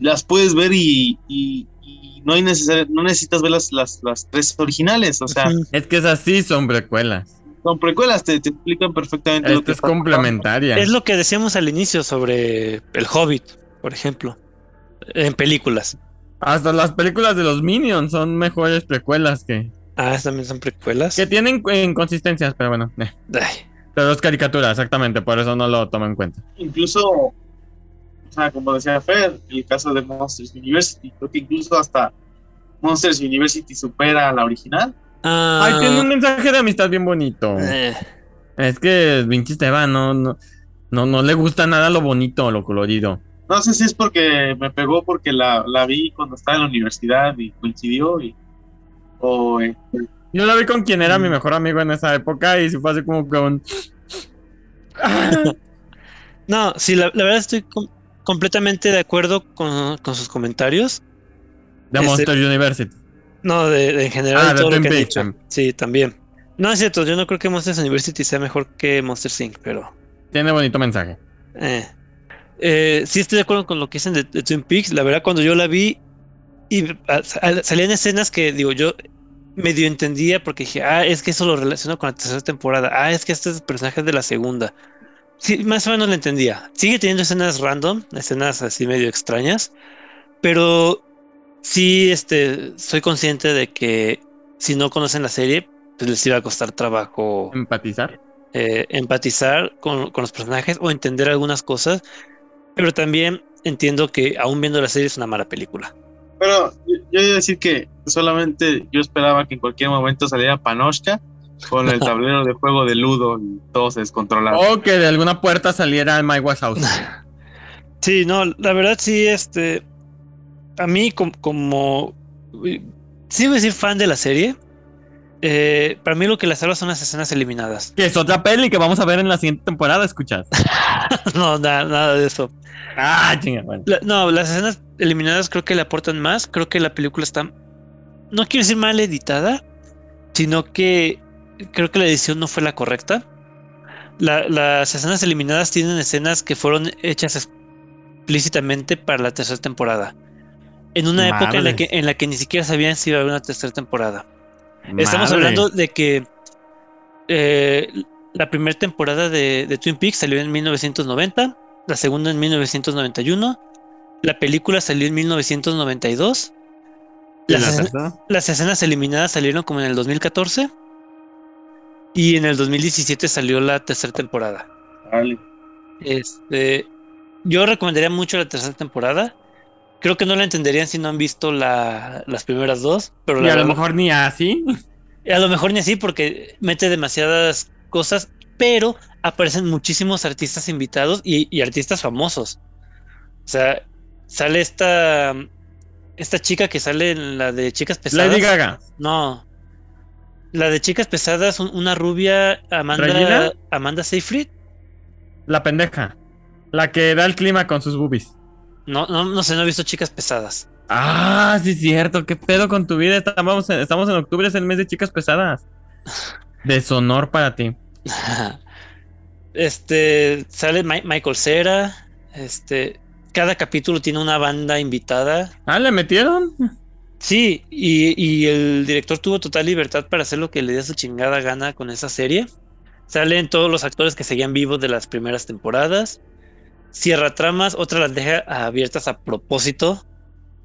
Las puedes ver y, y- y no, hay necesidad, no necesitas ver las, las, las tres originales. O sea. Es que esas sí son precuelas. son precuelas, te, te explican perfectamente lo Esta que es pasando. complementaria. Es lo que decíamos al inicio sobre El Hobbit, por ejemplo, en películas. Hasta las películas de los Minions son mejores precuelas que. Ah, también son precuelas. Que tienen inconsistencias, pero bueno. eh. Ay, Pero es caricatura, exactamente, por eso no lo tomo en cuenta. incluso, o sea, como decía Fer, el caso de Monsters University, creo que incluso hasta Monsters University supera a la original. Ah, Ay, tiene un mensaje de amistad bien bonito. eh, Es que Vinci Esteban no, no, no, no le gusta nada lo bonito, lo colorido. No sé si es porque me pegó porque la, la vi cuando estaba en la universidad y coincidió y o este, Yo la vi con quien era Mm. mi mejor amigo en esa época y se fue así como con. <laughs> No, sí, la, la verdad estoy com- completamente de acuerdo con, con sus comentarios. De Este- Monster University. No, de, de en general Ah, de todo lo Twin que han dicho. em. Sí, también. No es cierto, yo no creo que Monsters University sea mejor que Monster Inc., pero Tiene bonito mensaje. eh. Eh, sí estoy de acuerdo con lo que dicen de, de Twin Peaks. La verdad, cuando yo la vi, Y ah, sal- salían escenas que, digo, yo medio entendía porque dije, ah, es que eso lo relaciono con la tercera temporada. Ah, es que este es el personaje de la segunda. Sí, más o menos lo entendía. Sigue teniendo escenas random, escenas así medio extrañas, pero sí, este, soy consciente de que si no conocen la serie, pues les iba a costar trabajo Empatizar. eh, empatizar con, con los personajes o entender algunas cosas, pero también entiendo que aún viendo la serie es una mala película. Pero yo, yo iba a decir que solamente yo esperaba que en cualquier momento saliera Panoshka con el <laughs> tablero de juego de Ludo y todo se descontrolaba. O que de alguna puerta saliera Mike Wazowski. <laughs> Sí, no, la verdad sí, este, a mí com- como, sí voy a decir fan de la serie, eh, para mí lo que la salva son las escenas eliminadas. que es otra peli que vamos a ver en la siguiente temporada, escuchas. <laughs> no, na- nada de eso. Ah, chinga, bueno. La- no, las escenas eliminadas creo que le aportan más. Creo que la película está, no quiero decir mal editada, sino que creo que la edición no fue la correcta. La- las escenas eliminadas tienen escenas que fueron hechas explícitamente para la tercera temporada. En una época en la, que, en la que ni siquiera sabían si iba a haber una tercera temporada. Estamos hablando de que eh, la primera temporada de, de Twin Peaks salió en 1990, la segunda en 1991, la película salió en 1992, ¿Y las, la escena- las escenas eliminadas salieron como en el 2014 y en el 2017 salió la tercera temporada. Vale. Este, yo recomendaría mucho la tercera temporada. Creo que no la entenderían si no han visto la- las primeras dos, pero Y la a lo mejor ni así. <laughs> a lo mejor ni así porque mete demasiadas cosas, pero aparecen muchísimos artistas invitados y, y artistas famosos. O sea, sale esta esta chica que sale en la de Chicas Pesadas. Lady Gaga. No. La de Chicas Pesadas, un- una rubia Amanda ¿Regina? Amanda Seyfried. La pendeja. La que da el clima con sus boobies. No, no, no sé, no he visto Chicas Pesadas. Ah, sí, es cierto. ¿Qué pedo con tu vida? Estamos en, estamos en octubre, es el mes de chicas pesadas. <laughs> Deshonor para ti. <laughs> Este sale Mi- Michael Cera. Este, cada capítulo tiene una banda invitada. Ah, ¿le metieron? Sí, y, y el director tuvo total libertad para hacer lo que le dio su chingada gana con esa serie. Salen todos los actores que seguían vivos de las primeras temporadas. Cierra tramas, otra las deja abiertas a propósito.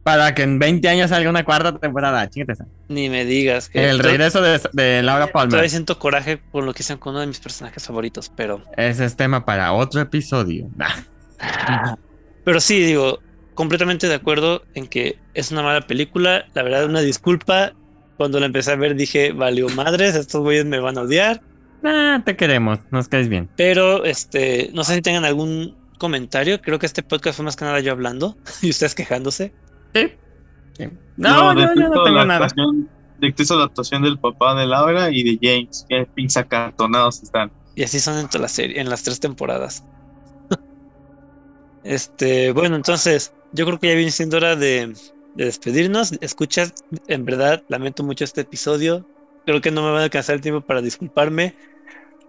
Para que en 20 años salga una cuarta temporada. Chíngate esa. Ni me digas que El regreso de, de Laura todavía Palmer. siento coraje por lo que hicieron con uno de mis personajes favoritos, pero Ese es tema para otro episodio. Nah. <laughs> pero sí digo completamente de acuerdo en que es una mala película. La verdad, una disculpa. Cuando la empecé a ver dije, valió madres, estos güeyes me van a odiar. Nah, te queremos. Nos caes bien. Pero este, no sé si tengan algún comentario. Creo que este podcast fue más que nada yo hablando <laughs> y ustedes quejándose. Sí. Sí. No, yo, yo no tengo nada. detesto la actuación del papá de Laura y de James. Que pinches acartonados están. Y así son en toda la serie, en las tres temporadas. <laughs> este, bueno, entonces, yo creo que ya viene siendo hora de, de despedirnos. Escuchas, en verdad, lamento mucho este episodio. Creo que no me va a alcanzar el tiempo para disculparme.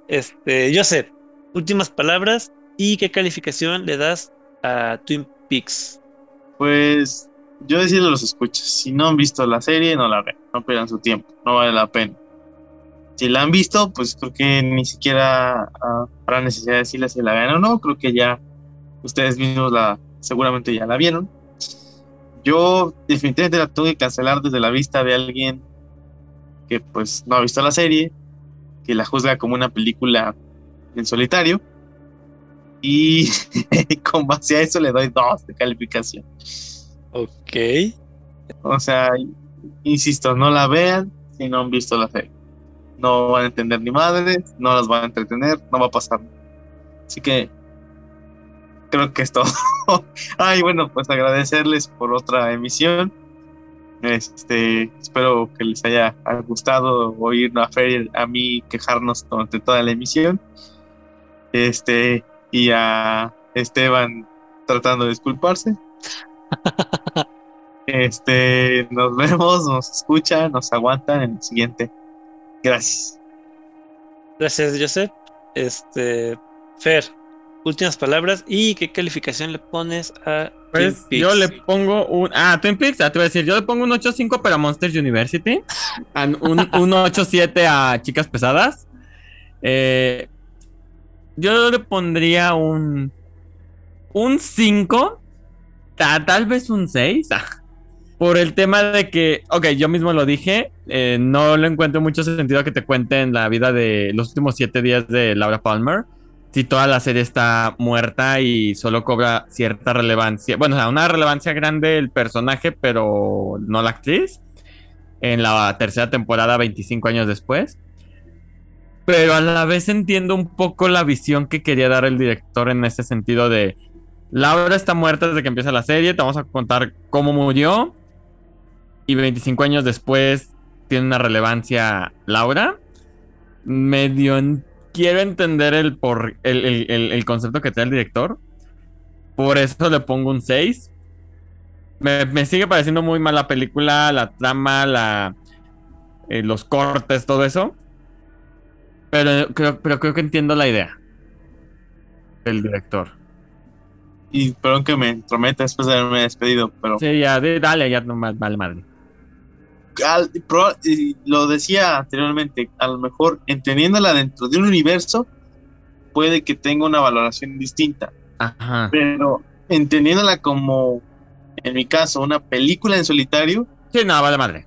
Este, yo sé, últimas palabras y qué calificación le das a Twin Peaks. Pues yo decirle a los escuchas, si no han visto la serie, no la ven, no pierdan su tiempo, no vale la pena. Si la han visto, pues creo que ni siquiera ah, habrá necesidad de decirle si la ven o no, creo que ya ustedes mismos la seguramente ya la vieron. Yo definitivamente la tuve que cancelar desde la vista de alguien que pues no ha visto la serie, que la juzga como una película en solitario. Y <laughs> con base a eso le doy dos de calificación. Ok. O sea, insisto, no la vean si no han visto la serie. No van a entender ni madres, no las van a entretener, no va a pasar. nada. Así que creo que es todo. <laughs> Ay, bueno, pues agradecerles por otra emisión. Este, espero que les haya gustado oír a Fer a mí quejarnos durante toda la emisión. Este, y a Esteban tratando de disculparse. <laughs> Este, nos vemos, nos escuchan, nos aguantan en el siguiente. Gracias. Gracias, Joseph. Este, Fer, últimas palabras y qué calificación le pones a Pues Twin yo le pongo un. Ah, Twin Peaks, ah, te voy a decir, yo le pongo un 8.5 para Monsters University. Un, un 8.7 a Chicas Pesadas. Eh, yo le pondría un. Un 5. ta- tal vez un 6. ah, por el tema de que, ok, yo mismo lo dije, eh, no le encuentro mucho sentido que te cuenten la vida de los últimos siete días de Laura Palmer. Si toda la serie está muerta y solo cobra cierta relevancia, bueno, una relevancia grande el personaje, pero no la actriz, en la tercera temporada, 25 años después. Pero a la vez entiendo un poco la visión que quería dar el director en ese sentido de Laura está muerta desde que empieza la serie, te vamos a contar cómo murió y 25 años después tiene una relevancia Laura. Medio quiero entender el, por, el- el concepto que trae el director. Por eso le pongo un 6. Me, me sigue pareciendo muy mala película, la trama, la, eh, los cortes, todo eso. Pero creo, pero creo que entiendo la idea del director. Y perdón que me entrometa después de haberme despedido, pero Sí, ya, de- dale, ya no vale madre. al- pro- y lo decía anteriormente, a lo mejor entendiéndola dentro de un universo, puede que tenga una valoración distinta, Ajá. pero entendiéndola como, en mi caso, una película en solitario, Sí, no, vale madre.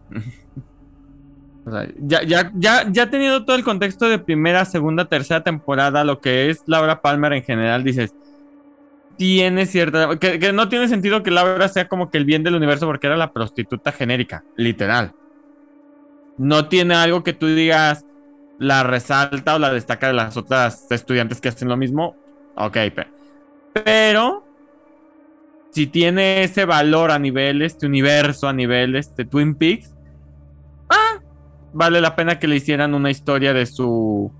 O sea, ya, ya, ya, ya teniendo todo el contexto de primera, segunda, tercera temporada, lo que es Laura Palmer en general, dices, tiene cierta... Que, no tiene sentido que Laura sea como que el bien del universo porque era la prostituta genérica, literal. No tiene algo que tú digas, la resalta o la destaca de las otras estudiantes que hacen lo mismo. Ok, pe- pero si tiene ese valor a nivel este universo, a nivel este Twin Peaks, ah, vale la pena que le hicieran una historia de su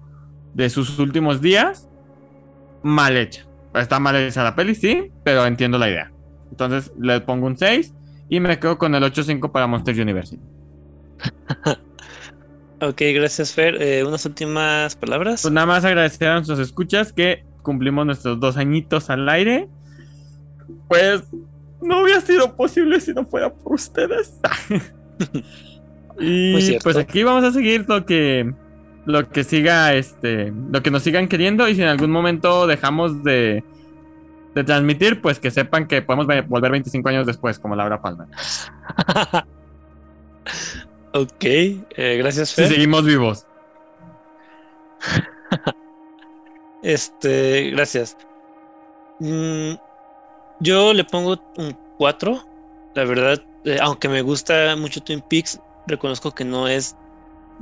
de sus últimos días mal hecha. Está mal hecha la peli, sí, pero entiendo la idea. Entonces le pongo un 6 y me quedo con el 8.5 para Monster University. <laughs> Ok, gracias Fer. Eh, unas últimas palabras. Pues nada más agradecer a nuestros escuchas que cumplimos nuestros dos añitos al aire. Pues no hubiera sido posible si no fuera por ustedes. <laughs> Y pues aquí vamos a seguir lo que lo que siga este lo que nos sigan queriendo y si en algún momento dejamos de de transmitir, pues que sepan que podemos ve- volver 25 años después, como Laura Palmer. <laughs> ok, eh, gracias Si Fer. seguimos vivos. <laughs> Este, gracias. Mm, yo le pongo un 4. La verdad, eh, aunque me gusta mucho Twin Peaks, reconozco que no es,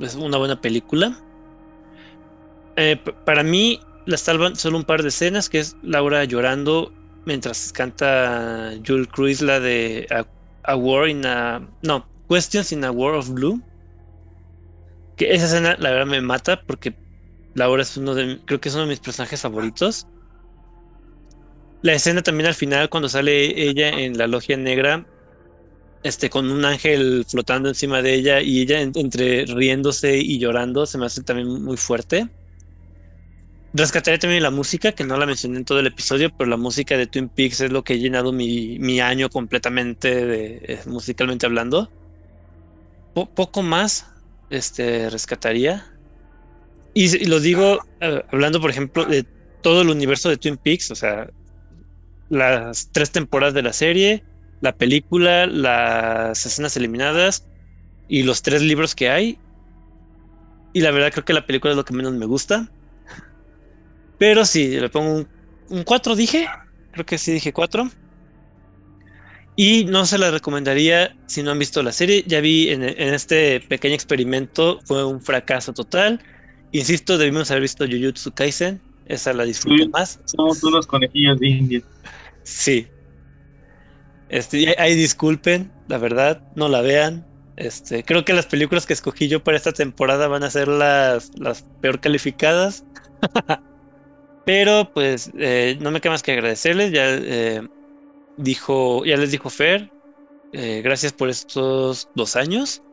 es una buena película. Eh, para mí, la salvan solo un par de escenas, que es Laura llorando mientras canta Jules Cruise la de A War in a... No, Questions in a War of Blue. Que esa escena, la verdad, me mata porque Laura es uno de, creo que es uno de mis personajes favoritos. La escena también al final, cuando sale ella en la logia negra, este, con un ángel flotando encima de ella y ella en- entre riéndose y llorando, se me hace también muy fuerte. Rescataré también la música, que no la mencioné en todo el episodio, pero la música de Twin Peaks es lo que ha llenado mi, mi año completamente, de, eh, musicalmente hablando. Po- poco más este, rescataría. Y lo digo eh, hablando, por ejemplo, de todo el universo de Twin Peaks, o sea, las tres temporadas de la serie, la película, las escenas eliminadas y los tres libros que hay. Y la verdad creo que la película es lo que menos me gusta. Pero sí, le pongo un, 4, dije. Creo que sí dije 4. Y no se la recomendaría si no han visto la serie. Ya vi en, en este pequeño experimento, fue un fracaso total. Insisto, debimos haber visto Jujutsu Kaisen. Esa la disfruté Sí. más. somos unos conejillos de India. Sí. Este, ahí- disculpen, la verdad, no la vean. Este, creo que las películas que escogí yo para esta temporada van a ser las, las peor calificadas. <laughs> Pero pues eh, no me queda más que agradecerles. Ya eh, dijo, ya les dijo Fer. eh, gracias por estos dos años.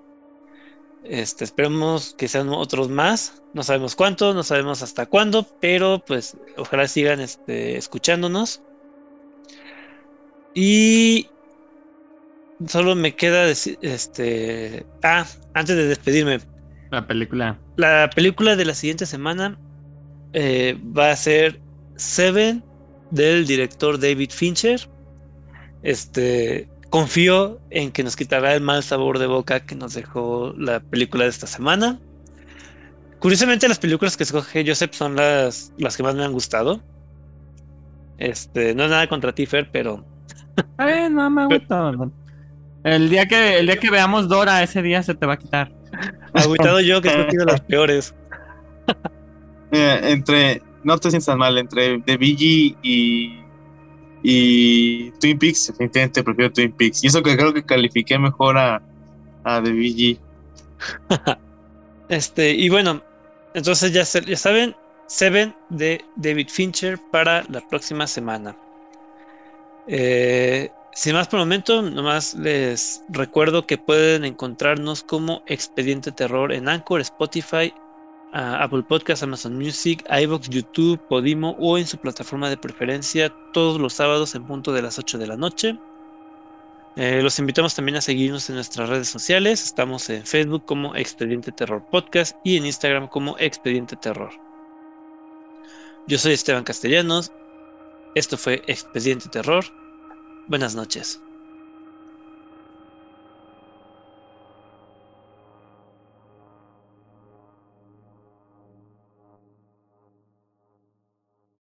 Este, esperemos que sean otros más. No sabemos cuántos, no sabemos hasta cuándo, pero pues ojalá sigan este, escuchándonos. Y solo me queda decir, este, ah, antes de despedirme, La película. la película de la siguiente semana eh, va a ser Seven del director David Fincher. Este, confío en que nos quitará el mal sabor de boca que nos dejó la película de esta semana. Curiosamente, las películas que escoge Joseph son las, las que más me han gustado. Este, no es nada contra ti, Fer, pero Bien, no me gusta. El día que el día que veamos Dora, ese día se te va a quitar. agüitado yo que he escogido las peores. <laughs> Eh, entre, no te sientas mal, entre The Gees y, y Twin Peaks, definitivamente prefiero Twin Peaks. Y eso que creo que califiqué mejor a, a The Gees. <laughs> Este, y bueno, entonces ya, se- ya saben, Seven de David Fincher para la próxima semana. Eh, sin más por el momento, nomás les recuerdo que pueden encontrarnos como Expediente Terror en Anchor, Spotify, Apple Podcasts, Amazon Music, iVoox, YouTube, Podimo o en su plataforma de preferencia todos los sábados en punto de las 8 de la noche. Eh, los invitamos también a seguirnos en nuestras redes sociales. Estamos en Facebook como Expediente Terror Podcast y en Instagram como Expediente Terror. Yo soy Esteban Castellanos. Esto fue Expediente Terror. Buenas noches.